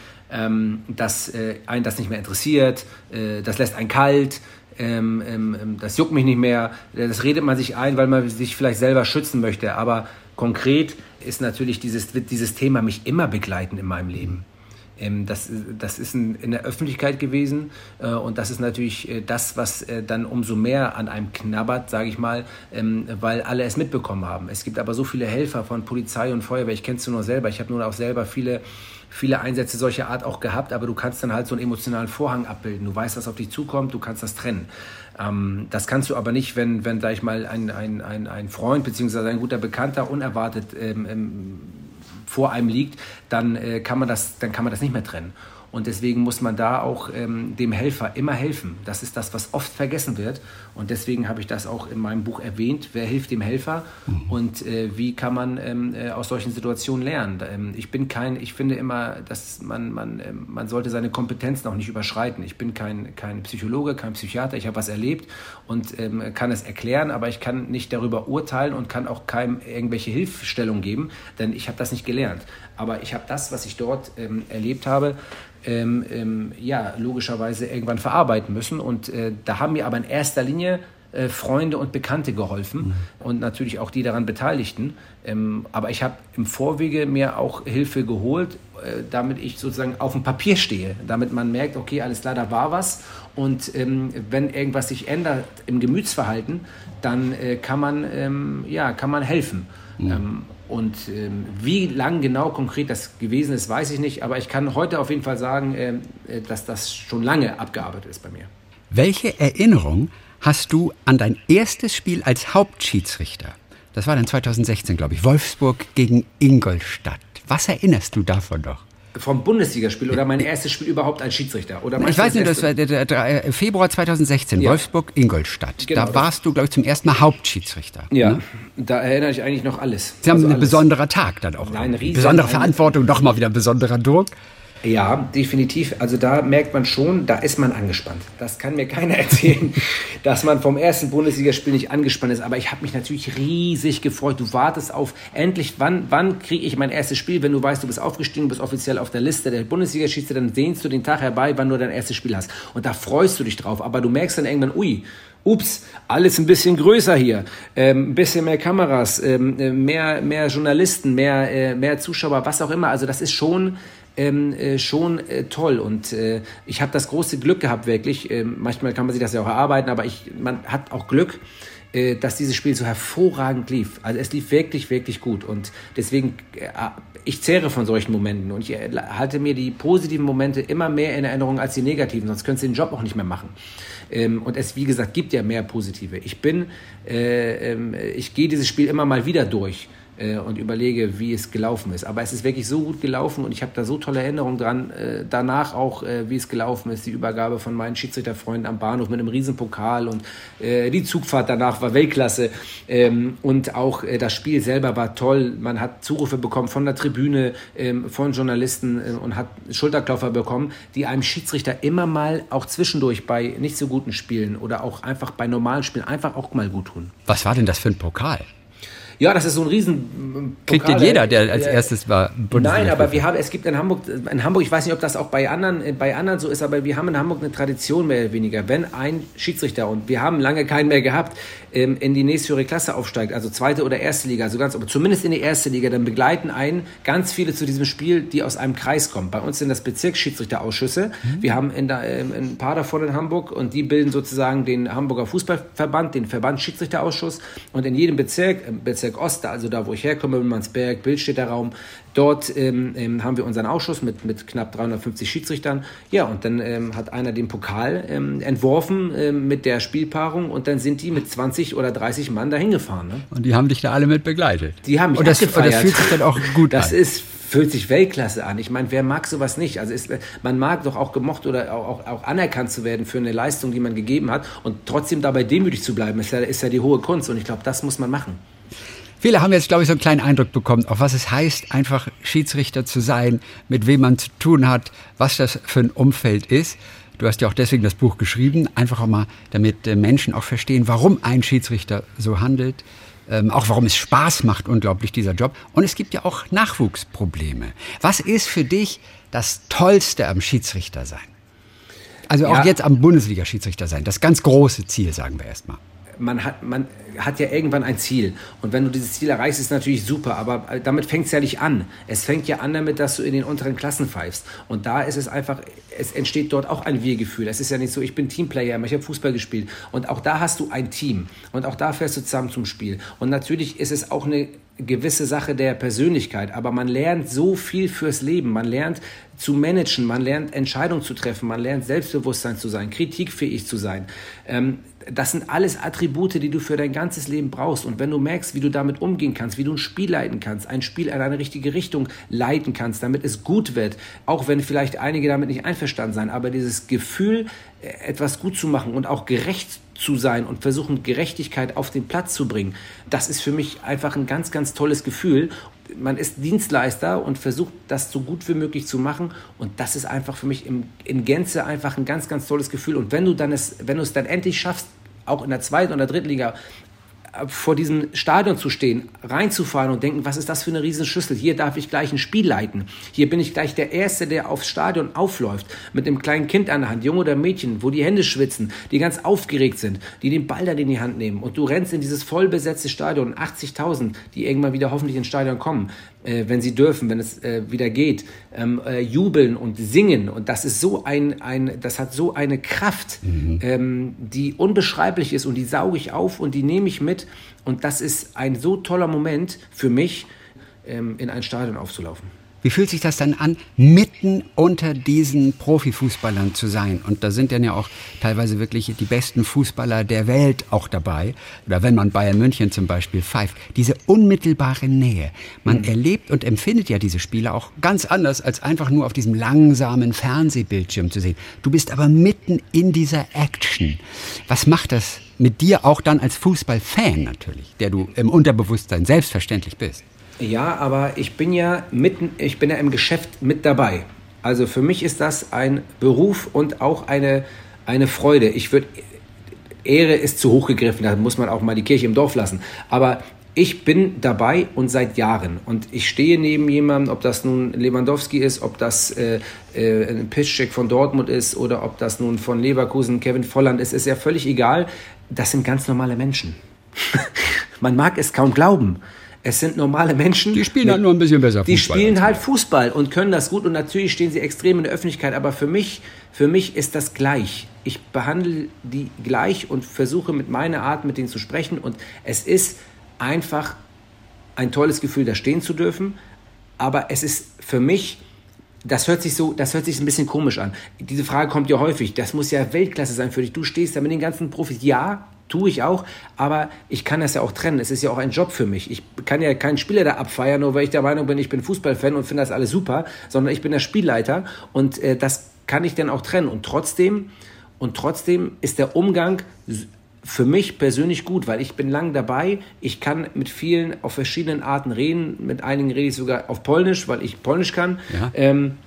dass äh, einen das nicht mehr interessiert, äh, das lässt einen kalt ähm, ähm, ähm, das juckt mich nicht mehr, das redet man sich ein, weil man sich vielleicht selber schützen möchte. Aber konkret ist natürlich dieses, dieses Thema mich immer begleiten in meinem Leben. Ähm, das, das ist in, in der Öffentlichkeit gewesen äh, und das ist natürlich äh, das, was äh, dann umso mehr an einem knabbert, sage ich mal, ähm, weil alle es mitbekommen haben. Es gibt aber so viele Helfer von Polizei und Feuerwehr, ich kenne es nur selber, ich habe nur auch selber viele viele Einsätze solcher Art auch gehabt, aber du kannst dann halt so einen emotionalen Vorhang abbilden. Du weißt, was auf dich zukommt, du kannst das trennen. Ähm, das kannst du aber nicht, wenn, wenn ich mal, ein, ein, ein, ein Freund bzw. ein guter Bekannter unerwartet ähm, ähm, vor einem liegt, dann, äh, kann man das, dann kann man das nicht mehr trennen. Und deswegen muss man da auch ähm, dem Helfer immer helfen. Das ist das, was oft vergessen wird. Und deswegen habe ich das auch in meinem Buch erwähnt. Wer hilft dem Helfer mhm. und äh, wie kann man ähm, äh, aus solchen Situationen lernen? Ähm, ich bin kein, ich finde immer, dass man, man, äh, man sollte seine Kompetenzen auch nicht überschreiten. Ich bin kein, kein Psychologe, kein Psychiater. Ich habe was erlebt und ähm, kann es erklären, aber ich kann nicht darüber urteilen und kann auch keinem irgendwelche Hilfestellung geben, denn ich habe das nicht gelernt. Aber ich habe das, was ich dort ähm, erlebt habe, ähm, ähm, ja, logischerweise irgendwann verarbeiten müssen. Und äh, da haben mir aber in erster Linie äh, Freunde und Bekannte geholfen mhm. und natürlich auch die daran Beteiligten. Ähm, aber ich habe im Vorwege mir auch Hilfe geholt, äh, damit ich sozusagen auf dem Papier stehe, damit man merkt, okay, alles klar, da war was. Und ähm, wenn irgendwas sich ändert im Gemütsverhalten, dann äh, kann, man, ähm, ja, kann man helfen. Mhm. Ähm, und ähm, wie lang genau konkret das gewesen ist, weiß ich nicht. Aber ich kann heute auf jeden Fall sagen, äh, dass das schon lange abgearbeitet ist bei mir. Welche Erinnerung hast du an dein erstes Spiel als Hauptschiedsrichter? Das war dann 2016, glaube ich. Wolfsburg gegen Ingolstadt. Was erinnerst du davon noch? Vom Bundesligaspiel oder mein erstes Spiel überhaupt als Schiedsrichter? Oder ich weiß nicht, das war der, der, der Februar 2016, ja. Wolfsburg-Ingolstadt. Genau. Da warst du, glaube ich, zum ersten Mal Hauptschiedsrichter. Ja, ne? da erinnere ich eigentlich noch alles. Sie haben also ein besonderer Tag dann auch. Nein, besondere Verantwortung, doch mal wieder ein besonderer Druck. Ja, definitiv. Also da merkt man schon, da ist man angespannt. Das kann mir keiner erzählen, dass man vom ersten Bundesligaspiel nicht angespannt ist. Aber ich habe mich natürlich riesig gefreut. Du wartest auf endlich, wann, wann kriege ich mein erstes Spiel? Wenn du weißt, du bist aufgestiegen, bist offiziell auf der Liste der Bundesliga-Schiedsrichter, dann sehnst du den Tag herbei, wann du dein erstes Spiel hast. Und da freust du dich drauf. Aber du merkst dann irgendwann, ui, ups, alles ein bisschen größer hier, ähm, ein bisschen mehr Kameras, ähm, äh, mehr, mehr Journalisten, mehr, äh, mehr Zuschauer, was auch immer. Also das ist schon ähm, äh, schon äh, toll. Und äh, ich habe das große Glück gehabt, wirklich. Ähm, manchmal kann man sich das ja auch erarbeiten, aber ich, man hat auch Glück, äh, dass dieses Spiel so hervorragend lief. Also es lief wirklich, wirklich gut. Und deswegen, äh, ich zehre von solchen Momenten und ich äh, halte mir die positiven Momente immer mehr in Erinnerung als die negativen, sonst könntest du den Job auch nicht mehr machen. Ähm, und es, wie gesagt, gibt ja mehr positive. Ich bin, äh, ähm, ich gehe dieses Spiel immer mal wieder durch äh, und überlege, wie es gelaufen ist. Aber es ist wirklich so gut gelaufen und ich habe da so tolle Erinnerungen dran. Äh, danach auch, äh, wie es gelaufen ist, die Übergabe von meinen Schiedsrichterfreunden am Bahnhof mit einem Riesenpokal und äh, die Zugfahrt danach war Weltklasse. Ähm, und auch äh, das Spiel selber war toll. Man hat Zurufe bekommen von der Tribüne, ähm, von Journalisten und hat Schulterklopfer bekommen, die einem Schiedsrichter immer mal auch zwischendurch bei nicht so guten Spielen oder auch einfach bei normalen Spielen einfach auch mal gut tun. Was war denn das für ein Pokal? Ja, das ist so ein riesen Kriegt den jeder, der als erstes war. Nein, aber wir haben, es gibt in Hamburg, in Hamburg, ich weiß nicht, ob das auch bei anderen, bei anderen so ist, aber wir haben in Hamburg eine Tradition mehr oder weniger. Wenn ein Schiedsrichter, und wir haben lange keinen mehr gehabt, ähm, in die nächsthöhere Klasse aufsteigt, also zweite oder erste Liga, also ganz, aber zumindest in die erste Liga, dann begleiten einen ganz viele zu diesem Spiel, die aus einem Kreis kommen. Bei uns sind das Bezirksschiedsrichterausschüsse. Mhm. Wir haben in der, ähm, ein paar davon in Hamburg und die bilden sozusagen den Hamburger Fußballverband, den Verband Schiedsrichterausschuss und in jedem Bezirk, Bezirk Bezirk Ost, also da, wo ich herkomme, Mansberg, Bildstädter Raum. Dort ähm, ähm, haben wir unseren Ausschuss mit, mit knapp 350 Schiedsrichtern. Ja, und dann ähm, hat einer den Pokal ähm, entworfen ähm, mit der Spielpaarung und dann sind die mit 20 oder 30 Mann dahin gefahren. Ne? Und die haben dich da alle mit begleitet. Die haben mich und das, und das fühlt sich dann auch gut das an. Das ist fühlt sich Weltklasse an. Ich meine, wer mag sowas nicht? Also ist, man mag doch auch gemocht oder auch, auch, anerkannt zu werden für eine Leistung, die man gegeben hat und trotzdem dabei demütig zu bleiben, ist ja, ist ja die hohe Kunst und ich glaube, das muss man machen. Viele haben jetzt, glaube ich, so einen kleinen Eindruck bekommen, auf was es heißt, einfach Schiedsrichter zu sein, mit wem man zu tun hat, was das für ein Umfeld ist. Du hast ja auch deswegen das Buch geschrieben, einfach auch mal, damit äh, Menschen auch verstehen, warum ein Schiedsrichter so handelt, ähm, auch warum es Spaß macht, unglaublich dieser Job. Und es gibt ja auch Nachwuchsprobleme. Was ist für dich das Tollste am Schiedsrichter sein? Also auch ja. jetzt am Bundesliga-Schiedsrichter sein, das ganz große Ziel, sagen wir erstmal man hat, man hat ja irgendwann ein Ziel. Und wenn du dieses Ziel erreichst, ist natürlich super. Aber damit fängt es ja nicht an. Es fängt ja an damit, dass du in den unteren Klassen pfeifst. Und da ist es einfach, es entsteht dort auch ein Wir-Gefühl. Es ist ja nicht so, ich bin Teamplayer, ich habe Fußball gespielt. Und auch da hast du ein Team. Und auch da fährst du zusammen zum Spiel. Und natürlich ist es auch eine gewisse Sache der Persönlichkeit, aber man lernt so viel fürs Leben. Man lernt zu managen, man lernt Entscheidungen zu treffen, man lernt Selbstbewusstsein zu sein, kritikfähig zu sein. Ähm, das sind alles Attribute, die du für dein ganzes Leben brauchst. Und wenn du merkst, wie du damit umgehen kannst, wie du ein Spiel leiten kannst, ein Spiel in eine richtige Richtung leiten kannst, damit es gut wird, auch wenn vielleicht einige damit nicht einverstanden sein, aber dieses Gefühl, äh, etwas gut zu machen und auch gerecht zu sein und versuchen, Gerechtigkeit auf den Platz zu bringen, das ist für mich einfach ein ganz, ganz tolles Gefühl man ist Dienstleister und versucht, das so gut wie möglich zu machen. Und das ist einfach für mich im, in Gänze einfach ein ganz, ganz tolles Gefühl. Und wenn du dann es, wenn du es dann endlich schaffst, auch in der zweiten oder dritten Liga vor diesem Stadion zu stehen, reinzufahren und denken, was ist das für eine Riesenschüssel? Hier darf ich gleich ein Spiel leiten. Hier bin ich gleich der Erste, der aufs Stadion aufläuft, mit einem kleinen Kind an der Hand, Junge oder Mädchen, wo die Hände schwitzen, die ganz aufgeregt sind, die den Ball dann in die Hand nehmen und du rennst in dieses vollbesetzte Stadion, 80.000, die irgendwann wieder hoffentlich ins Stadion kommen äh, wenn sie dürfen, wenn es äh, wieder geht, ähm, äh, jubeln und singen. Und das ist so ein, ein das hat so eine Kraft, mhm. ähm, die unbeschreiblich ist und die sauge ich auf und die nehme ich mit. Und das ist ein so toller Moment für mich, ähm, in ein Stadion aufzulaufen. Wie fühlt sich das dann an, mitten unter diesen Profifußballern zu sein? Und da sind dann ja auch teilweise wirklich die besten Fußballer der Welt auch dabei. Oder wenn man Bayern München zum Beispiel pfeift. Diese unmittelbare Nähe. Man mhm. erlebt und empfindet ja diese Spiele auch ganz anders, als einfach nur auf diesem langsamen Fernsehbildschirm zu sehen. Du bist aber mitten in dieser Action. Was macht das mit dir auch dann als Fußballfan natürlich, der du im Unterbewusstsein selbstverständlich bist? Ja, aber ich bin ja mitten, ich bin ja im Geschäft mit dabei. Also für mich ist das ein Beruf und auch eine, eine Freude. Ich würde, Ehre ist zu hoch gegriffen, da muss man auch mal die Kirche im Dorf lassen. Aber ich bin dabei und seit Jahren. Und ich stehe neben jemandem, ob das nun Lewandowski ist, ob das äh, äh, ein Piszczek von Dortmund ist oder ob das nun von Leverkusen Kevin Volland ist, ist ja völlig egal. Das sind ganz normale Menschen. man mag es kaum glauben. Es sind normale Menschen. Die spielen halt nur ein bisschen besser Fußball. Die spielen halt Fußball und können das gut und natürlich stehen sie extrem in der Öffentlichkeit. Aber für mich, für mich ist das gleich. Ich behandle die gleich und versuche mit meiner Art mit denen zu sprechen. Und es ist einfach ein tolles Gefühl, da stehen zu dürfen. Aber es ist für mich, das hört sich so, das hört sich ein bisschen komisch an. Diese Frage kommt ja häufig. Das muss ja Weltklasse sein für dich. Du stehst da mit den ganzen Profis. Ja, tue ich auch, aber ich kann das ja auch trennen. Es ist ja auch ein Job für mich. Ich kann ja keinen Spieler da abfeiern, nur weil ich der Meinung bin, ich bin Fußballfan und finde das alles super, sondern ich bin der Spielleiter und äh, das kann ich dann auch trennen. Und trotzdem, und trotzdem ist der Umgang für mich persönlich gut, weil ich bin lang dabei. Ich kann mit vielen auf verschiedenen Arten reden. Mit einigen rede ich sogar auf Polnisch, weil ich Polnisch kann. Ja. Ähm,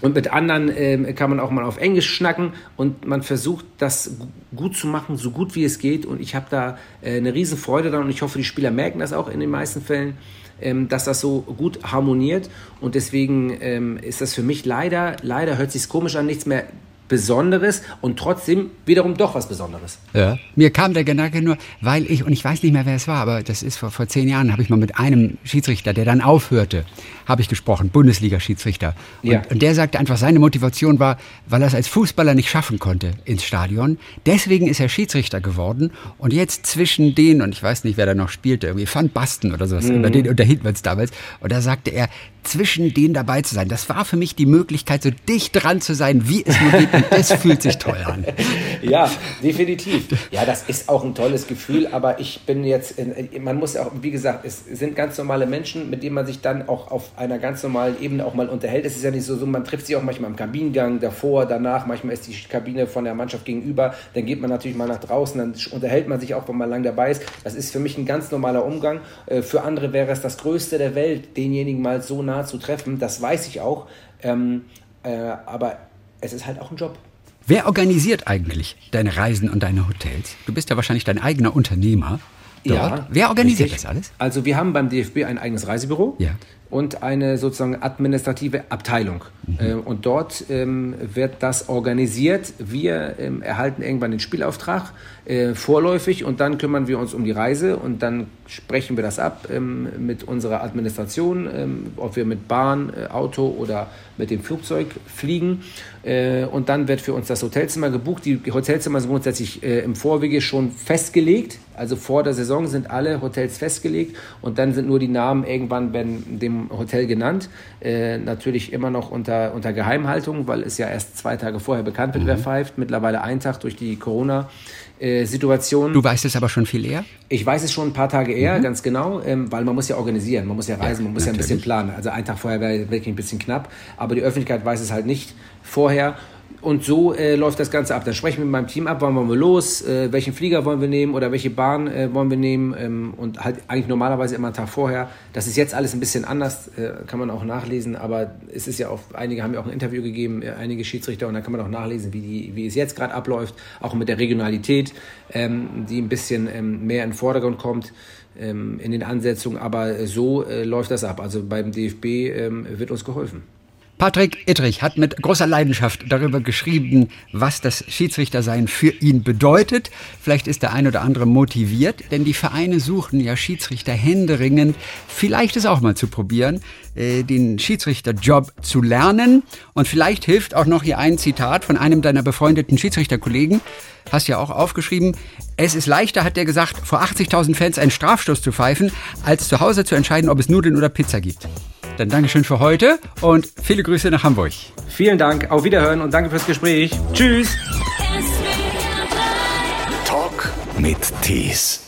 und mit anderen ähm, kann man auch mal auf Englisch schnacken und man versucht, das gut zu machen, so gut wie es geht. Und ich habe da äh, eine riesen Freude dran und ich hoffe, die Spieler merken das auch in den meisten Fällen, ähm, dass das so gut harmoniert. Und deswegen ähm, ist das für mich leider, leider hört sich komisch an, nichts mehr Besonderes und trotzdem wiederum doch was Besonderes. Ja. Mir kam der Gedanke nur, weil ich, und ich weiß nicht mehr, wer es war, aber das ist vor, vor zehn Jahren, habe ich mal mit einem Schiedsrichter, der dann aufhörte, habe ich gesprochen, Bundesliga-Schiedsrichter. Und, ja. und der sagte einfach, seine Motivation war, weil er es als Fußballer nicht schaffen konnte ins Stadion. Deswegen ist er Schiedsrichter geworden. Und jetzt zwischen denen, und ich weiß nicht, wer da noch spielte, irgendwie Van Basten oder sowas, mhm. über den unterhielten wir uns damals. Und da sagte er, zwischen denen dabei zu sein, das war für mich die Möglichkeit, so dicht dran zu sein, wie es nur geht. Und das fühlt sich toll an. Ja, definitiv. Ja, das ist auch ein tolles Gefühl, aber ich bin jetzt, man muss auch, wie gesagt, es sind ganz normale Menschen, mit denen man sich dann auch auf einer ganz normalen Ebene auch mal unterhält. Es ist ja nicht so, so man trifft sich auch manchmal im Kabinengang, davor, danach, manchmal ist die Kabine von der Mannschaft gegenüber, dann geht man natürlich mal nach draußen, dann unterhält man sich auch, wenn man lang dabei ist. Das ist für mich ein ganz normaler Umgang. Äh, für andere wäre es das Größte der Welt, denjenigen mal so nah zu treffen, das weiß ich auch. Ähm, äh, aber es ist halt auch ein Job. Wer organisiert eigentlich deine Reisen und deine Hotels? Du bist ja wahrscheinlich dein eigener Unternehmer. Dort. Ja, Wer organisiert richtig. das alles? Also wir haben beim DFB ein eigenes Reisebüro. Ja und eine sozusagen administrative Abteilung. Mhm. Äh, und dort ähm, wird das organisiert. Wir ähm, erhalten irgendwann den Spielauftrag äh, vorläufig und dann kümmern wir uns um die Reise und dann sprechen wir das ab ähm, mit unserer Administration, ähm, ob wir mit Bahn, äh, Auto oder mit dem Flugzeug fliegen. Äh, und dann wird für uns das Hotelzimmer gebucht. Die Hotelzimmer sind grundsätzlich äh, im Vorwege schon festgelegt. Also vor der Saison sind alle Hotels festgelegt und dann sind nur die Namen irgendwann wenn dem Hotel genannt. Äh, natürlich immer noch unter, unter Geheimhaltung, weil es ja erst zwei Tage vorher bekannt wird, mhm. wer pfeift. Mittlerweile ein Tag durch die Corona. Situation. Du weißt es aber schon viel eher? Ich weiß es schon ein paar Tage eher, mhm. ganz genau, ähm, weil man muss ja organisieren, man muss ja reisen, ja, man muss natürlich. ja ein bisschen planen. Also ein Tag vorher wäre wirklich ein bisschen knapp, aber die Öffentlichkeit weiß es halt nicht vorher und so äh, läuft das Ganze ab. Dann sprechen wir mit meinem Team ab, wann wollen wir los, äh, welchen Flieger wollen wir nehmen oder welche Bahn äh, wollen wir nehmen ähm, und halt eigentlich normalerweise immer einen Tag vorher. Das ist jetzt alles ein bisschen anders, äh, kann man auch nachlesen, aber es ist ja auch, einige haben ja auch ein Interview gegeben, äh, einige Schiedsrichter und da kann man auch nachlesen, wie, die, wie es jetzt gerade abläuft, auch mit der Regionalität, ähm, die ein bisschen ähm, mehr in den Vordergrund kommt ähm, in den Ansetzungen, aber so äh, läuft das ab. Also beim DFB ähm, wird uns geholfen. Patrick Ittrich hat mit großer Leidenschaft darüber geschrieben, was das Schiedsrichtersein für ihn bedeutet. Vielleicht ist der ein oder andere motiviert, denn die Vereine suchen ja Schiedsrichter händeringend. Vielleicht ist auch mal zu probieren, äh, den Schiedsrichterjob zu lernen. Und vielleicht hilft auch noch hier ein Zitat von einem deiner befreundeten Schiedsrichterkollegen. Hast ja auch aufgeschrieben. Es ist leichter, hat der gesagt, vor 80.000 Fans einen Strafstoß zu pfeifen, als zu Hause zu entscheiden, ob es Nudeln oder Pizza gibt. Dann Dankeschön für heute und viele Grüße nach Hamburg. Vielen Dank, auf Wiederhören und danke fürs Gespräch. Tschüss. Talk mit Tees.